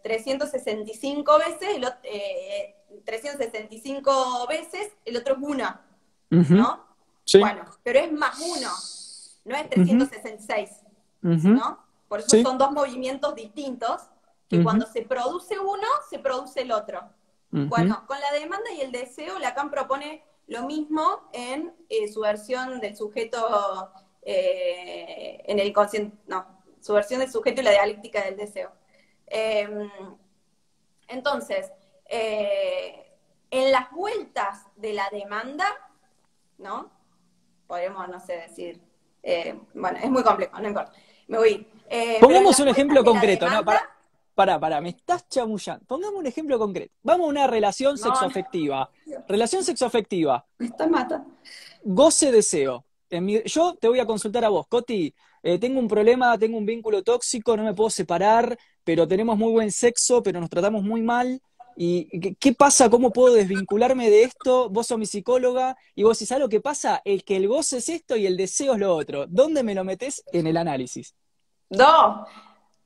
365 eh, veces, el, 365 veces, el otro es uno, ¿no? Bueno, pero es más uno, no es 366, ¿no? Por eso son dos movimientos distintos y cuando se produce uno, se produce el otro. Bueno, con la demanda y el deseo, Lacan propone lo mismo en eh, su versión del sujeto eh, en el consciente, no, su versión del sujeto y la dialéctica del deseo. Em, entonces, eh, en las vueltas de la demanda, ¿no? Podemos, no sé, decir, bueno, es muy complejo, no importa, me voy. Pongamos un ejemplo concreto, ¿no? Para, Pará, pará, me estás chamullando. Pongamos un ejemplo concreto. Vamos a una relación sexoafectiva. Relación sexoafectiva. Me está matando. Goce deseo. yo te voy a consultar a vos, Coti. Eh, tengo un problema, tengo un vínculo tóxico, no me puedo separar, pero tenemos muy buen sexo, pero nos tratamos muy mal. ¿Y qué pasa? ¿Cómo puedo desvincularme de esto? Vos sos mi psicóloga y vos decís, ¿sabes lo que pasa? El que el goce es esto y el deseo es lo otro. ¿Dónde me lo metés en el análisis? No,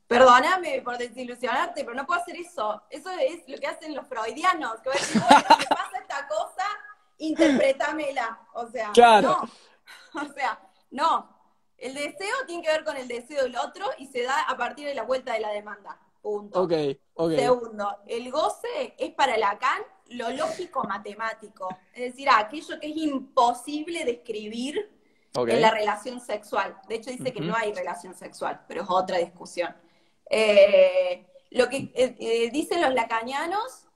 Perdóname por desilusionarte, pero no puedo hacer eso. Eso es lo que hacen los freudianos, que a decir, bueno, me pasa esta cosa, interpretámela. O sea, no. O sea, no. El deseo tiene que ver con el deseo del otro y se da a partir de la vuelta de la demanda. Punto. Ok, ok. Segundo, el goce es para Lacan lo lógico matemático. Es decir, aquello que es imposible describir en la relación sexual. De hecho, dice que no hay relación sexual, pero es otra discusión. Eh, lo que eh, eh, dicen los lacanianos,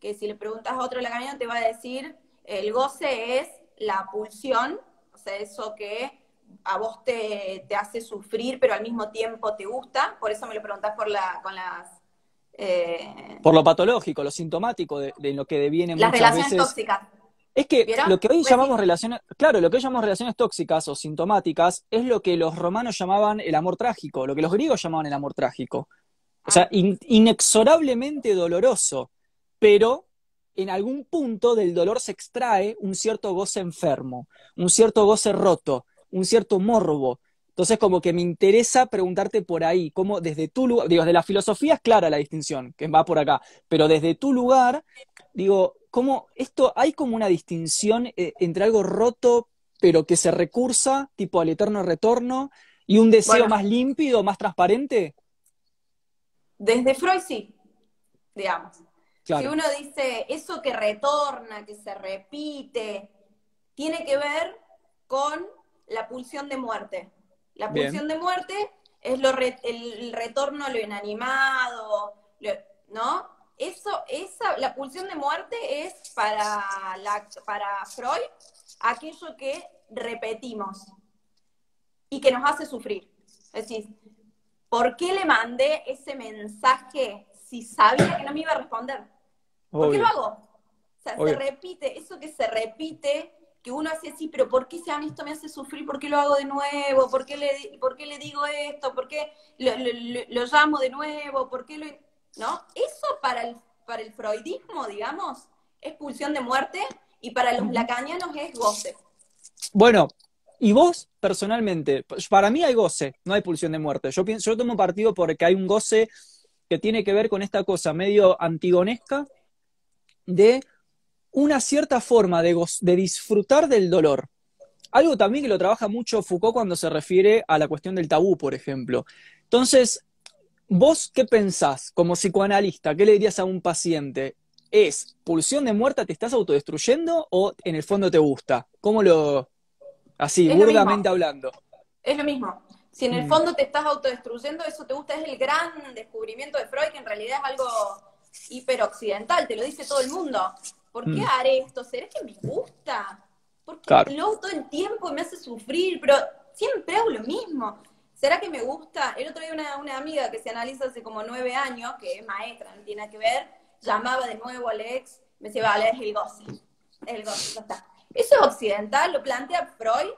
que si le preguntas a otro lacaniano te va a decir, el goce es la pulsión, o sea, eso que a vos te, hace sufrir, pero al mismo tiempo te gusta, por eso me lo preguntás por la, con las... por lo patológico, lo sintomático de, lo que deviene las muchas relaciones tóxicas. Es que lo que hoy pues llamamos relaciones, claro, lo que hoy llamamos relaciones tóxicas o sintomáticas es lo que los romanos llamaban el amor trágico, lo que los griegos llamaban el amor trágico. O sea, inexorablemente doloroso, pero en algún punto del dolor se extrae un cierto goce enfermo, un cierto goce roto, un cierto morbo. Entonces, como que me interesa preguntarte por ahí, cómo desde tu lugar, digo, desde la filosofía es clara la distinción, que va por acá, pero desde tu lugar, digo, ¿cómo esto, hay como una distinción eh, entre algo roto, pero que se recursa, tipo al eterno retorno, y un deseo más límpido, más transparente? Desde Freud sí, digamos. Si uno dice eso que retorna, que se repite, tiene que ver con la pulsión de muerte. La pulsión de muerte es lo el retorno a lo inanimado, ¿no? Eso, esa, la pulsión de muerte es para, la, para Freud aquello que repetimos y que nos hace sufrir. Es decir, ¿por qué le mandé ese mensaje si sabía que no me iba a responder? ¿Por qué lo hago? O sea, se repite, eso que se repite que uno hace así, pero ¿por qué mí esto me hace sufrir? ¿Por qué lo hago de nuevo? ¿Por qué le, por qué le digo esto? ¿Por qué lo, llamo de nuevo? ¿Por qué lo...? ¿No? Eso para el, para el freudismo, digamos, es pulsión de muerte y para los lacanianos es goce. Bueno, y vos, personalmente, para mí hay goce, no hay pulsión de muerte. Yo, pienso, yo tomo partido porque hay un goce que tiene que ver con esta cosa medio antigonesca de una cierta forma de, de disfrutar del dolor. Algo también que lo trabaja mucho Foucault cuando se refiere a la cuestión del tabú, por ejemplo. Entonces, ¿vos qué pensás como psicoanalista? ¿Qué le dirías a un paciente? ¿Es pulsión de muerte, te estás autodestruyendo o en el fondo te gusta? ¿Cómo lo, así, burdamente hablando? Es lo mismo. Si en el mm. fondo te estás autodestruyendo, eso te gusta, es el gran descubrimiento de Freud, que en realidad es algo hiperoccidental, te lo dice todo el mundo. ¿Por qué mm. haré esto? ¿Será que me gusta? Porque lo hago todo el tiempo y me hace sufrir, pero siempre hago lo mismo. ¿Será que me gusta? El otro día una, una amiga que se analiza hace como nueve años, que es maestra, no tiene nada que ver, llamaba de nuevo al ex, me decía, vale, es el goce. El goce, ya está. Eso es occidental, lo plantea Freud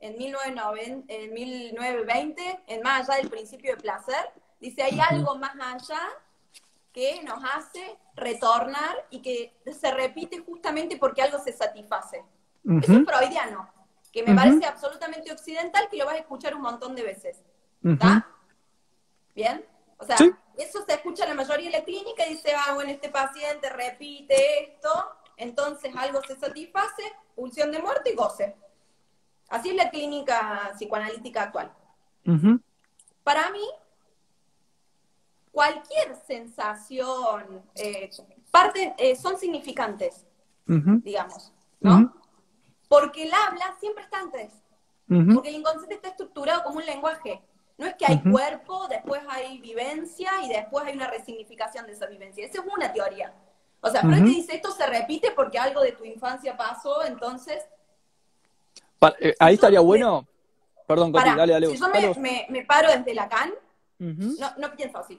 en, 1990, en 1920, en Más allá del principio de placer. Dice, hay algo más allá que nos hace retornar y que se repite justamente porque algo se satisface. Eso es freudiano, que me parece absolutamente occidental, que lo vas a escuchar un montón de veces. ¿Está? ¿Bien? O sea, eso se escucha en la mayoría de la clínica y dice, ah, bueno, este paciente repite esto, entonces algo se satisface, pulsión de muerte y goce. Así es la clínica psicoanalítica actual. Para mí, cualquier sensación, eh, parte, eh, son significantes, digamos, ¿no? Porque el habla siempre está antes. Porque el inconsciente está estructurado como un lenguaje. No es que hay cuerpo, después hay vivencia y después hay una resignificación de esa vivencia. Esa es una teoría. O sea, Freud te dice, esto se repite porque algo de tu infancia pasó, entonces... Eh, ahí estaría bueno... Perdón, Coti, dale, dale. Si yo me, paro desde Lacan, no, no pienso así.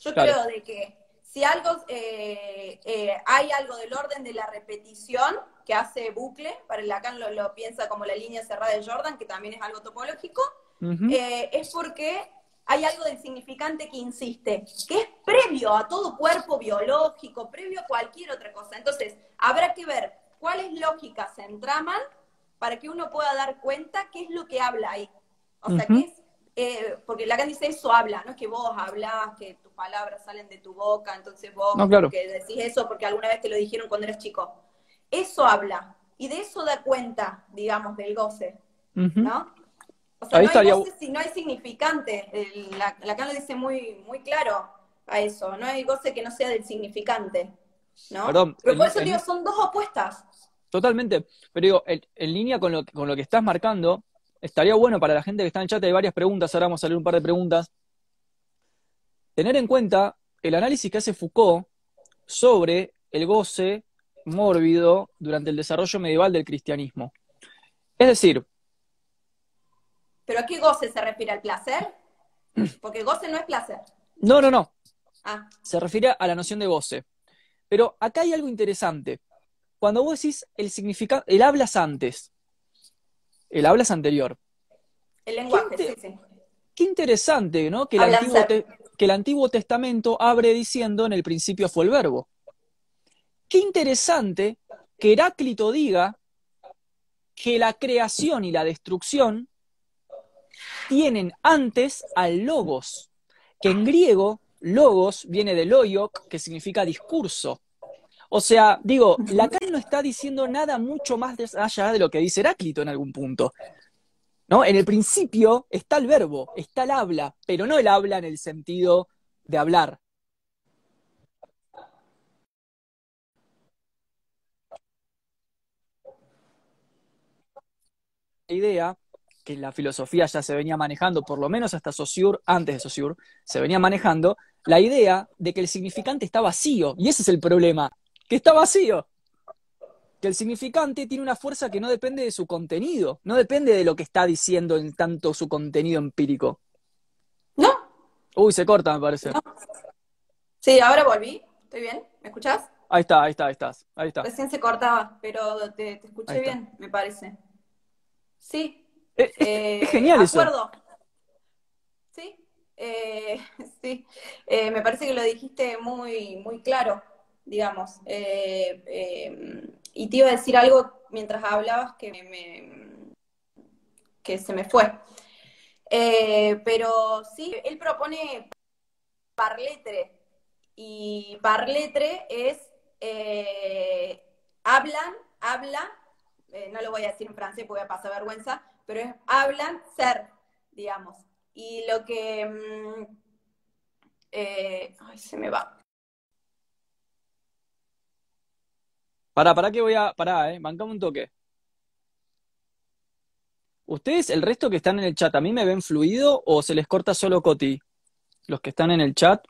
Yo creo de que si algo, eh, eh, hay algo del orden de la repetición que hace bucle, para el Lacan lo, piensa como la línea cerrada de Jordan, que también es algo topológico, eh, es porque hay algo del significante que insiste, que es previo a todo cuerpo biológico, previo a cualquier otra cosa. Entonces, habrá que ver cuáles lógicas se entraman para que uno pueda dar cuenta qué es lo que habla ahí. O sea, qué es eh, porque Lacan dice eso habla, no es que vos hablas, que tus palabras salen de tu boca, entonces vos que decís eso porque alguna vez te lo dijeron cuando eras chico. Eso habla, y de eso da cuenta, digamos, del goce, ¿no? O sea, no hay goce si no hay significante. Lacan lo dice muy, muy claro a eso, no hay goce que no sea del significante, ¿no? Perdón, Pero por eso digo, son dos opuestas. Totalmente, pero digo, en, línea con lo, con lo que estás marcando, estaría bueno para la gente que está en el chat, hay varias preguntas, ahora vamos a leer un par de preguntas. Tener en cuenta el análisis que hace Foucault sobre el goce mórbido durante el desarrollo medieval del cristianismo. Es decir... ¿Pero a qué goce se refiere al placer? Porque goce no es placer. No, no, no. Ah. Se refiere a la noción de goce. Pero acá hay algo interesante. Cuando vos decís el significado, el hablas antes, el hablas anterior. El lenguaje, sí, sí. Qué interesante, ¿no? Que el, Antiguo que el Antiguo Testamento abre diciendo en el principio fue el verbo. Qué interesante que Heráclito diga que la creación y la destrucción tienen antes al logos, que en griego logos viene de loiok, que significa discurso. O sea, digo, Lacan no está diciendo nada mucho más allá de lo que dice Heráclito en algún punto. ¿No? En el principio está el verbo, está el habla, pero no el habla en el sentido de hablar. La idea que la filosofía ya se venía manejando, por lo menos hasta Saussure, antes de Saussure, se venía manejando, la idea de que el significante está vacío, y ese es el problema que está vacío. Que el significante tiene una fuerza que no depende de su contenido, no depende de lo que está diciendo en tanto su contenido empírico. No. Uy, se corta, me parece. Sí, ahora volví. ¿Estoy bien? ¿Me escuchás? Ahí está, ahí está, ahí estás. Ahí está. Recién se cortaba, pero te, escuché bien, me parece. Sí. Eh, eh, es, genial acuerdo. Sí, eh, sí. me parece que lo dijiste muy, muy claro digamos. Eh, eh, y te iba a decir algo mientras hablabas que, me, se me fue. Eh, pero sí, él propone parletre. Y parletre es hablan, habla, no lo voy a decir en francés porque a pasar vergüenza, pero es hablan, ser, digamos. Y lo que... Mm, ay, se me va. Pará, pará que voy a. Pará, eh. Bancame un toque. ¿Ustedes, el resto que están en el chat, a mí me ven fluido o se les corta solo Coti? Los que están en el chat.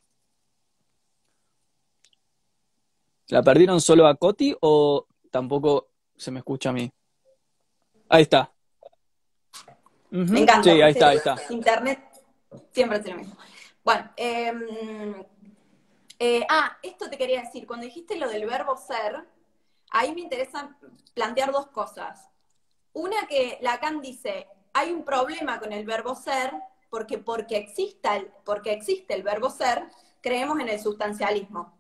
¿La perdieron solo a Coti o tampoco se me escucha a mí? Ahí está. Me encanta. Sí, ahí está, ahí está. Internet siempre es lo mismo. Bueno, em, eh, ah, esto te quería decir. Cuando dijiste lo del verbo ser, ahí me interesa plantear dos cosas. Una que Lacan dice, hay un problema con el verbo ser, porque porque exista el, porque existe el verbo ser, creemos en el sustancialismo.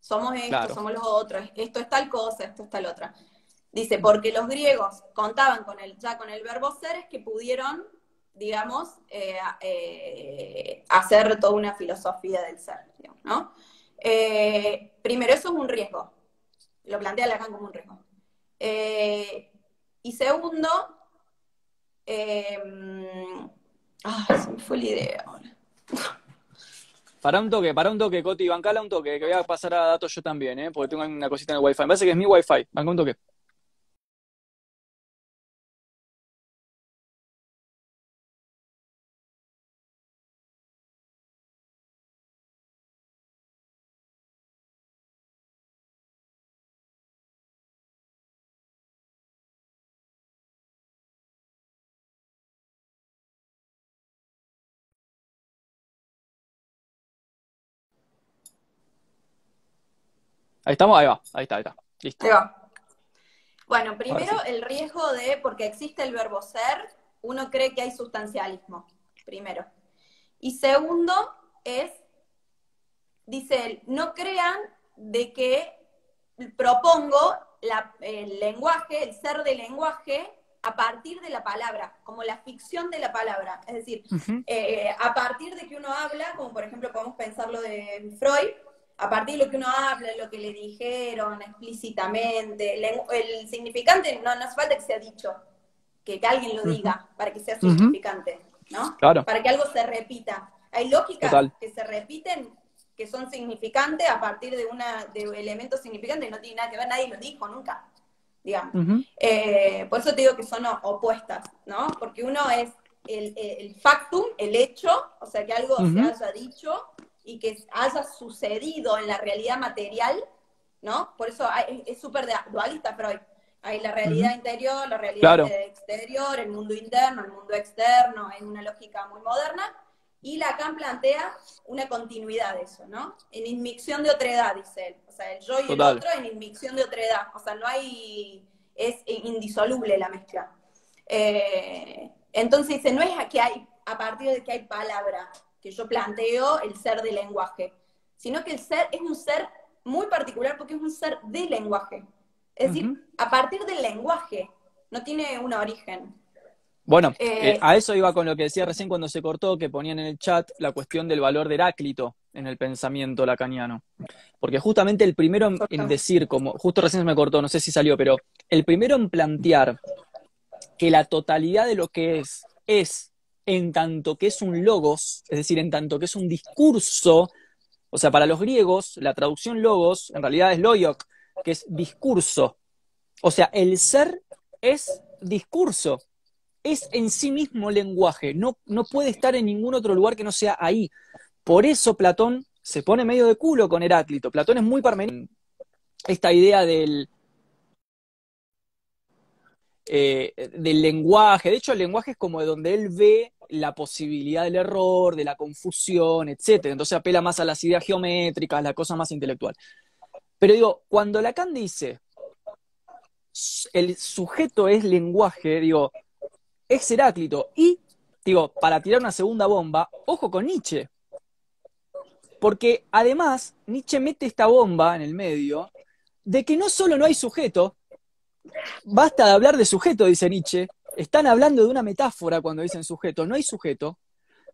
Somos esto, somos los otros, esto es tal cosa, esto es tal otra. Dice, porque los griegos contaban con el, ya con el verbo ser, es que pudieron, digamos, eh, eh, hacer toda una filosofía del ser, ¿no? Eh, primero, eso es un riesgo, lo plantea Lacan como un riesgo. Eh, y segundo, eh, ah, se me fue la idea ahora. Para un toque, para un toque, Coti, bancala un toque, que voy a pasar a datos yo también, ¿eh? Porque tengo una cosita en el Wi-Fi. Me parece que es mi Wi-Fi. Banca un toque. Ahí estamos, ahí va, ahí está, ahí está. Listo. Ahí va. Bueno, primero el riesgo de, porque existe el verbo ser, uno cree que hay sustancialismo, primero. Y segundo es, dice él, no crean de que propongo el lenguaje, el ser del lenguaje, a partir de la palabra, como la ficción de la palabra. Es decir, eh, a partir de que uno habla, como por ejemplo podemos pensar lo de Freud, a partir de lo que uno habla, lo que le dijeron explícitamente, el, significante no, no, hace falta que sea dicho, que, alguien lo diga para que sea significante, ¿no? Claro. Para que algo se repita. Hay lógicas que se repiten que son significantes a partir de una de elementos significantes, no tiene nada que ver, nadie lo dijo nunca, digamos. Eh, por eso te digo que son opuestas, ¿no? Porque uno es el, factum, el hecho, o sea, que algo se haya dicho, y que haya sucedido en la realidad material, ¿no? Por eso es súper dualista Freud. Hay la realidad interior, la realidad exterior, el mundo interno, el mundo externo, en una lógica muy moderna. Y Lacan plantea una continuidad de eso, ¿no? En inmicción de otredad, dice él. O sea, el yo y el otro en inmicción de otredad. O sea, no hay, es indisoluble la mezcla. Eh, entonces dice, no es que hay, a partir de que hay palabra, que yo planteo el ser del lenguaje, sino que el ser es un ser muy particular porque es un ser de lenguaje. Es decir, a partir del lenguaje, no tiene un origen. Bueno, eh, eh, a eso iba con lo que decía recién cuando se cortó, que ponían en el chat la cuestión del valor de Heráclito en el pensamiento lacaniano. Porque justamente el primero en, decir, como justo recién se me cortó, no sé si salió, pero el primero en plantear que la totalidad de lo que es es en tanto que es un logos, es decir, en tanto que es un discurso, o sea, para los griegos, la traducción logos en realidad es loiok, que es discurso. O sea, el ser es discurso, es en sí mismo lenguaje, no, no puede estar en ningún otro lugar que no sea ahí. Por eso Platón se pone medio de culo con Heráclito. Platón es muy parmenista. Esta idea del, eh, del lenguaje. De hecho, el lenguaje es como de donde él ve la posibilidad del error, de la confusión, etc. Entonces apela más a las ideas geométricas, la cosa más intelectual. Pero digo, cuando Lacan dice el sujeto es lenguaje, digo, es Heráclito. Y, digo, para tirar una segunda bomba, ojo con Nietzsche. Porque además, Nietzsche mete esta bomba en el medio de que no solo no hay sujeto, Basta de hablar de sujeto, dice Nietzsche. Están hablando de una metáfora cuando dicen sujeto. No hay sujeto.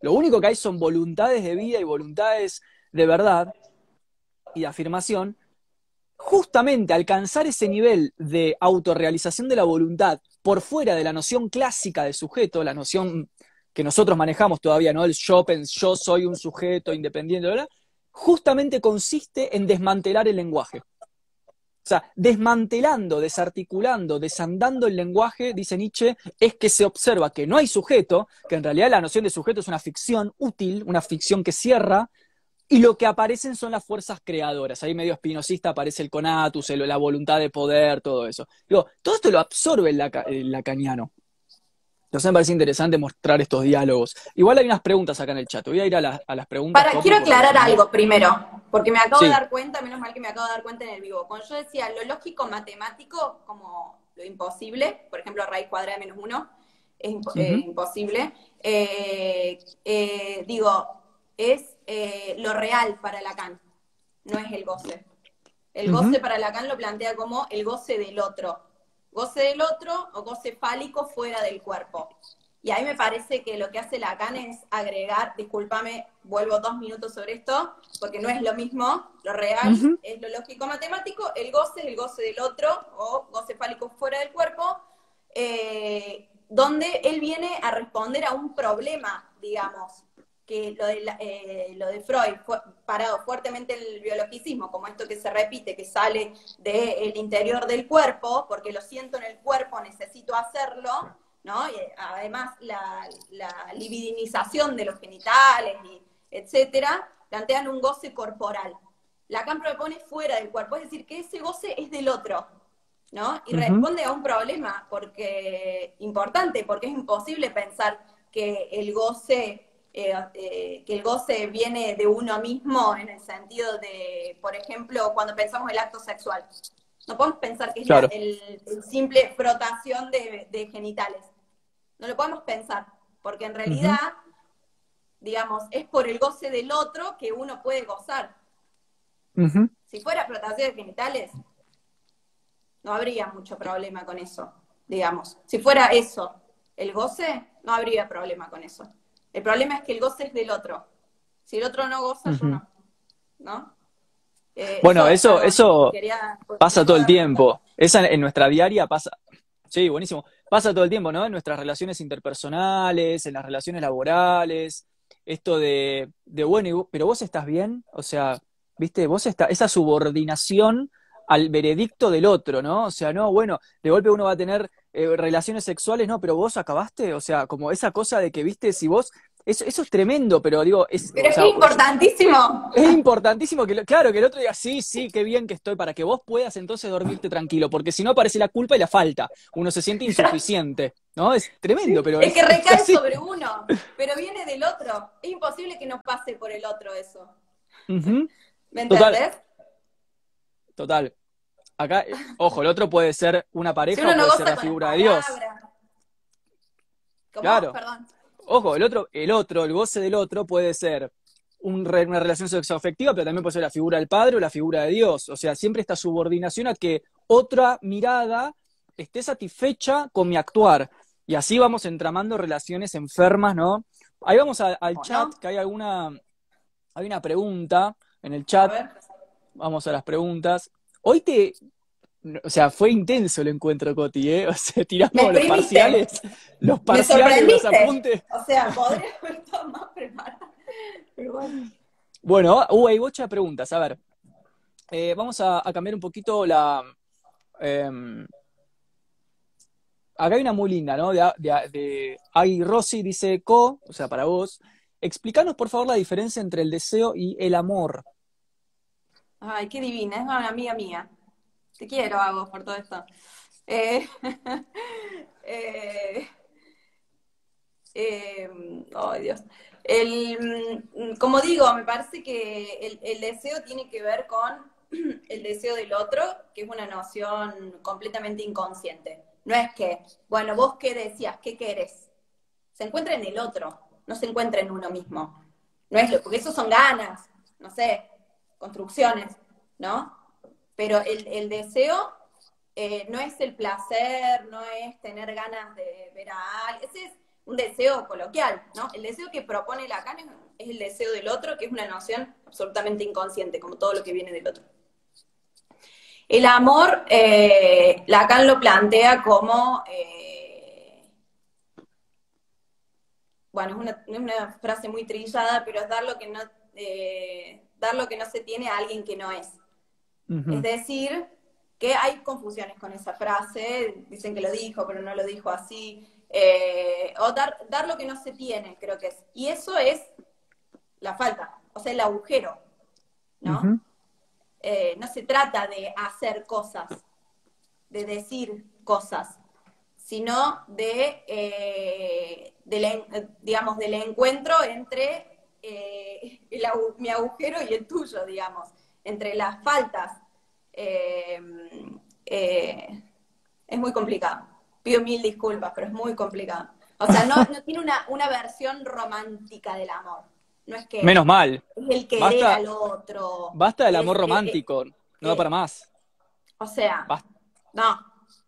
Lo único que hay son voluntades de vida y voluntades de verdad y de afirmación. Justamente alcanzar ese nivel de autorrealización de la voluntad por fuera de la noción clásica de sujeto, la noción que nosotros manejamos todavía, ¿no? El yo, yo soy un sujeto independiente, ¿verdad? justamente consiste en desmantelar el lenguaje. O sea, desmantelando, desarticulando, desandando el lenguaje, dice Nietzsche, es que se observa que no hay sujeto, que en realidad la noción de sujeto es una ficción útil, una ficción que cierra, y lo que aparecen son las fuerzas creadoras. Ahí medio espinosista aparece el conatus, la voluntad de poder, todo eso. Digo, todo esto lo absorbe el, el lacaniano. Entonces me parece interesante mostrar estos diálogos. Igual hay unas preguntas acá en el chat. Voy a ir a, las preguntas. Para, quiero aclarar algo primero, porque me acabo de dar cuenta, menos mal que me acabo de dar cuenta en el vivo. Cuando yo decía lo lógico matemático, como lo imposible, por ejemplo, raíz cuadrada de menos uno, es eh, imposible. Eh, eh, digo, es lo real para Lacan, no es el goce. El goce para Lacan lo plantea como el goce del otro goce del otro o goce fálico fuera del cuerpo. Y ahí me parece que lo que hace Lacan es agregar, discúlpame, vuelvo dos minutos sobre esto, porque no es lo mismo, lo real es lo lógico matemático, el goce es el goce del otro o goce fálico fuera del cuerpo, eh, donde él viene a responder a un problema, digamos, que lo de, eh, lo de Freud fue parado fuertemente el biologicismo, como esto que se repite, que sale del interior del cuerpo, porque lo siento en el cuerpo, necesito hacerlo, ¿no? Y además la, la libidinización de los genitales, y etcétera, plantean un goce corporal. Lacan propone fuera del cuerpo, es decir, que ese goce es del otro, ¿no? Y responde a un problema porque importante, porque es imposible pensar que el goce eh, eh, que el goce viene de uno mismo en el sentido de, por ejemplo, cuando pensamos el acto sexual. No podemos pensar que es la, el, simple frotación de, genitales. No lo podemos pensar, porque en realidad, digamos, es por el goce del otro que uno puede gozar. Si fuera frotación de genitales, no habría mucho problema con eso, digamos. Si fuera eso, el goce, no habría problema con eso. El problema es que el goce es del otro. Si el otro no goza, yo no. ¿No? Eh, bueno, eso, eso, pasa todo el tiempo. Esa en nuestra diaria pasa. Sí, buenísimo. Pasa todo el tiempo, ¿no? En nuestras relaciones interpersonales, en las relaciones laborales. Esto de, de bueno, pero vos estás bien. O sea, viste, vos estás, esa subordinación al veredicto del otro, ¿no? O sea, no, bueno, de golpe uno va a tener eh, relaciones sexuales, no, pero vos acabaste, o sea, como esa cosa de que, viste, si vos eso, eso es tremendo, pero digo, es... Pero es importantísimo. Es importantísimo que, claro, que el otro diga, sí, sí, qué bien que estoy, para que vos puedas entonces dormirte tranquilo, porque si no aparece la culpa y la falta. Uno se siente insuficiente, ¿no? Es tremendo, pero... Es, que recae sobre uno, pero viene del otro. Es imposible que no pase por el otro eso. ¿Me entendés? Total. Acá, ojo, el otro puede ser una pareja o puede ser la figura de Dios. Claro. Perdón ojo, el otro, el otro, el goce del otro puede ser una relación sexoafectiva, pero también puede ser la figura del padre o la figura de Dios. O sea, siempre esta subordinación a que otra mirada esté satisfecha con mi actuar. Y así vamos entramando relaciones enfermas, ¿no? Ahí vamos al chat, que hay alguna, hay una pregunta en el chat. Vamos a las preguntas. Hoy te, o sea, fue intenso el encuentro, Coti, ¿eh? O sea, tiramos los parciales, los parciales, los apuntes. O sea, podría haber estado más preparado. Pero bueno. Bueno, uh, hay muchas preguntas. A ver, eh, vamos a, cambiar un poquito la. Em, acá hay una muy linda, ¿no? De, de, Ay, Rosy dice, Co, o sea, para vos. Explícanos, por favor, la diferencia entre el deseo y el amor. Ay, qué divina, es una amiga mía. Te quiero a vos por todo esto. Eh, Dios. El, como digo, me parece que el, deseo tiene que ver con el deseo del otro, que es una noción completamente inconsciente. No es que, bueno, vos qué decías, qué querés. Se encuentra en el otro, no se encuentra en uno mismo. No es lo, porque eso son ganas, no sé, construcciones, ¿no? Pero el, deseo eh, no es el placer, no es tener ganas de ver a alguien, ese es un deseo coloquial, ¿no? El deseo que propone Lacan es, el deseo del otro, que es una noción absolutamente inconsciente, como todo lo que viene del otro. El amor, eh, Lacan lo plantea como, eh, bueno, es una, frase muy trillada, pero es dar lo que no, dar lo que no se tiene a alguien que no es. Es decir, que hay confusiones con esa frase, dicen que lo dijo, pero no lo dijo así, eh, o dar, dar lo que no se tiene, creo que es. Y eso es la falta, o sea, el agujero, ¿no? Eh, no se trata de hacer cosas, de decir cosas, sino de, eh, digamos, del encuentro entre mi agujero y el tuyo, digamos entre las faltas, eh, eh, es muy complicado. Pido mil disculpas, pero es muy complicado. O sea, no, tiene una, versión romántica del amor. No es que Menos mal. Es el querer al otro. Basta del amor romántico, no da para más. O sea, no,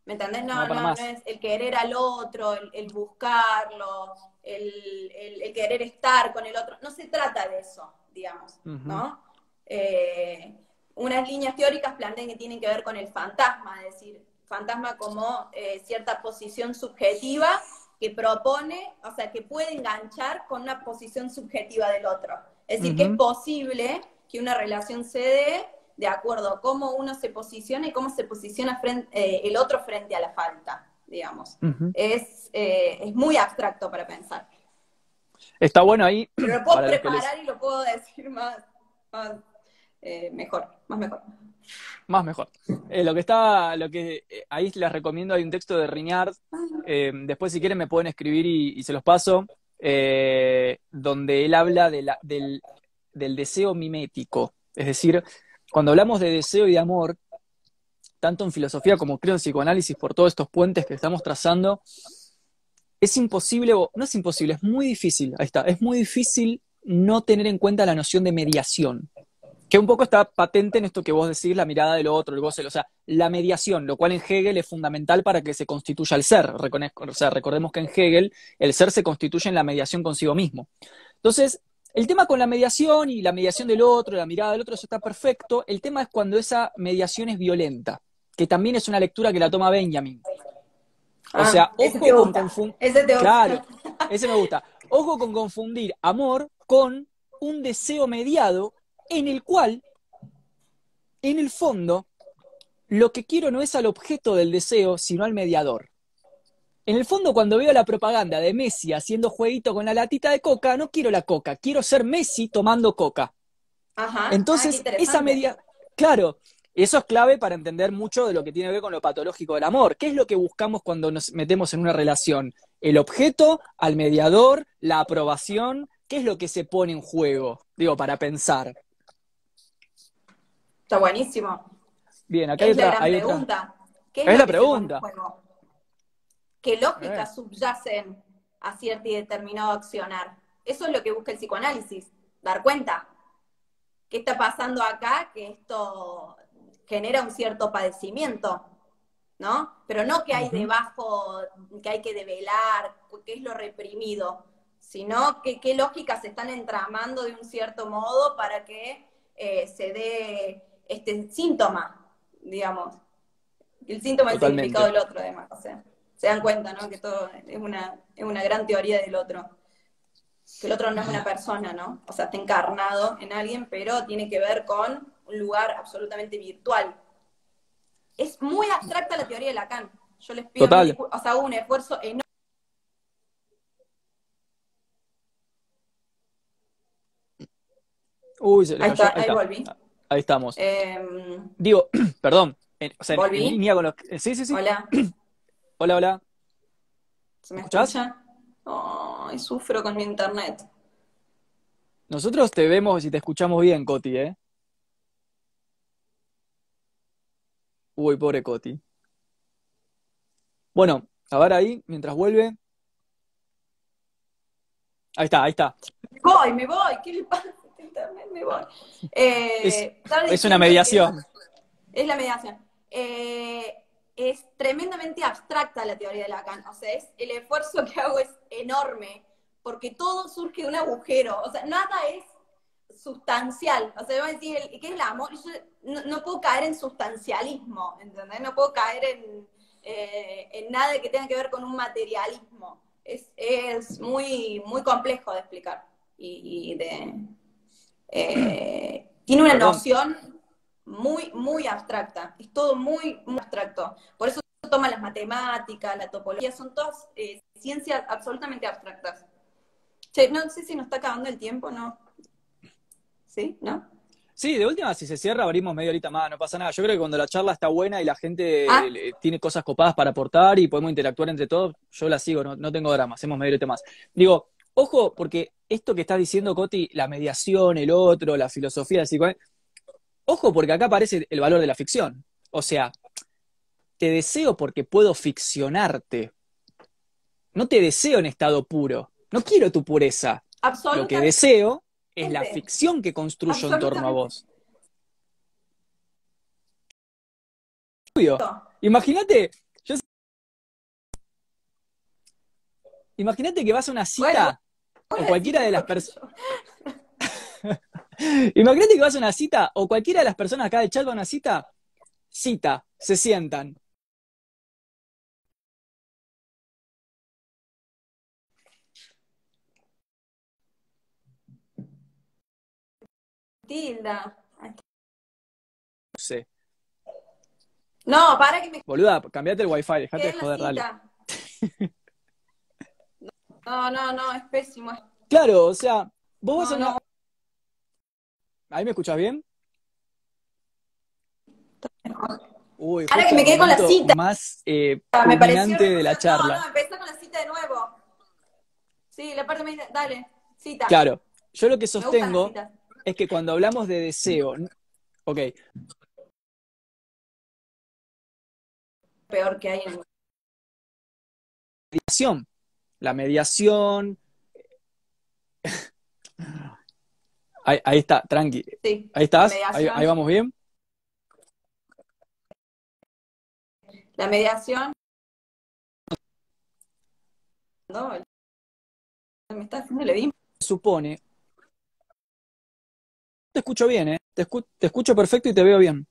¿me entendés? No, no, no, es el querer al otro, el, buscarlo, el, querer estar con el otro. No se trata de eso, digamos, ¿no? Eh, unas líneas teóricas plantean que tienen que ver con el fantasma, es decir, fantasma como eh, cierta posición subjetiva que propone, o sea, que puede enganchar con una posición subjetiva del otro. Es decir, que es posible que una relación se dé de acuerdo a cómo uno se posiciona y cómo se posiciona eh, el otro frente a la falta, digamos. es, eh, es muy abstracto para pensar. Está bueno ahí. Pero lo puedo preparar y lo puedo decir más, eh, mejor, más mejor. Más mejor. lo que está, lo que ahí les recomiendo, hay un texto de Riñard, después si quieren me pueden escribir y, se los paso, donde él habla de la, del, del deseo mimético. Es decir, cuando hablamos de deseo y de amor, tanto en filosofía como creo en psicoanálisis, por todos estos puentes que estamos trazando, es imposible, o no es imposible, es muy difícil, ahí está, es muy difícil no tener en cuenta la noción de mediación, que un poco está patente en esto que vos decís, la mirada del otro, el goce, o sea, la mediación, lo cual en Hegel es fundamental para que se constituya el ser. O sea, recordemos que en Hegel el ser se constituye en la mediación consigo mismo. Entonces, el tema con la mediación y la mediación del otro, la mirada del otro, eso está perfecto. El tema es cuando esa mediación es violenta, que también es una lectura que la toma Benjamin. O sea, ah, ojo con confundir. Claro, ese me gusta. Ojo con confundir amor con un deseo mediado en el cual, en el fondo, lo que quiero no es al objeto del deseo, sino al mediador. En el fondo, cuando veo la propaganda de Messi haciendo jueguito con la latita de coca, no quiero la coca, quiero ser Messi tomando coca. Ajá. Entonces, ah, esa media. Claro, eso es clave para entender mucho de lo que tiene que ver con lo patológico del amor. ¿Qué es lo que buscamos cuando nos metemos en una relación? El objeto, al mediador, la aprobación. ¿Qué es lo que se pone en juego? Digo, para pensar. Está buenísimo. Bien, acá hay otra. pregunta. ¿Qué es, la pregunta qué lógicas subyacen a cierto y determinado accionar. Eso es lo que busca el psicoanálisis, dar cuenta. ¿Qué está pasando acá? Que esto genera un cierto padecimiento, ¿no? Pero no que hay debajo, que hay que develar, qué es lo reprimido, sino que qué lógicas se están entramando de un cierto modo para que eh, se dé este síntoma, digamos. El síntoma es el significado del otro, además. O sea se dan cuenta, ¿no? Que todo es una, es una gran teoría del otro. Que el otro no es una persona, ¿no? O sea, está encarnado en alguien, pero tiene que ver con un lugar absolutamente virtual. Es muy abstracta la teoría de Lacan. Yo les pido, o sea, un esfuerzo enorme. Uy, se ahí, está, ahí, volví. Ahí estamos. Em, Digo, perdón, o sea, ¿Volví? en línea con los... Sí, sí, sí. Hola. Hola, hola. ¿Se me escucha? Ay, sufro con mi internet. Nosotros te vemos y te escuchamos bien, Coti, ¿eh? Uy, pobre Coti. Bueno, a ver ahí, mientras vuelve. Ahí está, ahí está. Me voy, me voy. ¿Qué le pasa Me voy. Eh, es, una mediación. Es la mediación. Eh, es tremendamente abstracta la teoría de Lacan. O sea, es, el esfuerzo que hago es enorme, porque todo surge de un agujero. O sea, nada es sustancial. O sea, a decir, ¿qué es el amor? Yo no, puedo caer en sustancialismo, ¿entendés? No puedo caer en, eh, en nada que tenga que ver con un materialismo. Es, es muy, muy complejo de explicar. Y, de, eh, tiene una noción muy, muy abstracta. Es todo muy, muy abstracto. Por eso toma las matemáticas, la topología, son todas eh, ciencias absolutamente abstractas. Che, no sé si nos está acabando el tiempo, ¿no? ¿Sí? ¿No? Sí, de última, si se cierra, abrimos media horita más, no pasa nada. Yo creo que cuando la charla está buena y la gente ah. tiene cosas copadas para aportar y podemos interactuar entre todos, yo la sigo, no, tengo drama, hacemos media horita más. Digo, ojo, porque esto que estás diciendo, Coti, la mediación, el otro, la filosofía, así, Ojo, porque acá aparece el valor de la ficción. O sea, te deseo porque puedo ficcionarte. No te deseo en estado puro. No quiero tu pureza. Lo que deseo es la ficción que construyo en torno a vos. Imagínate, Imagínate que vas a una cita, o cualquiera de las personas. Imagínate que vas a una cita, o cualquiera de las personas acá del chat va a una cita, cita, se sientan. Tilda. No sé. No, para que me. Boluda, cambiate el wifi, dejate de joder, dale. No, no, no, es pésimo. Claro, o sea, vos vas No, a una... no. ¿Ahí me escuchás bien? Uy, Ahora que me quedé con la cita. más eh, Me pareció de la charla. No, no, empezá con la cita de nuevo. Sí, la parte me dice, dale, cita. Claro, yo lo que sostengo es que cuando hablamos de deseo, ok, Peor que hay en la mediación, ahí, ahí está, tranqui, sí. ahí estás, ahí, vamos bien. La mediación. No, me está haciendo el Edín. Supone, te escucho bien, ¿eh? Te, escu- te escucho perfecto y te veo bien.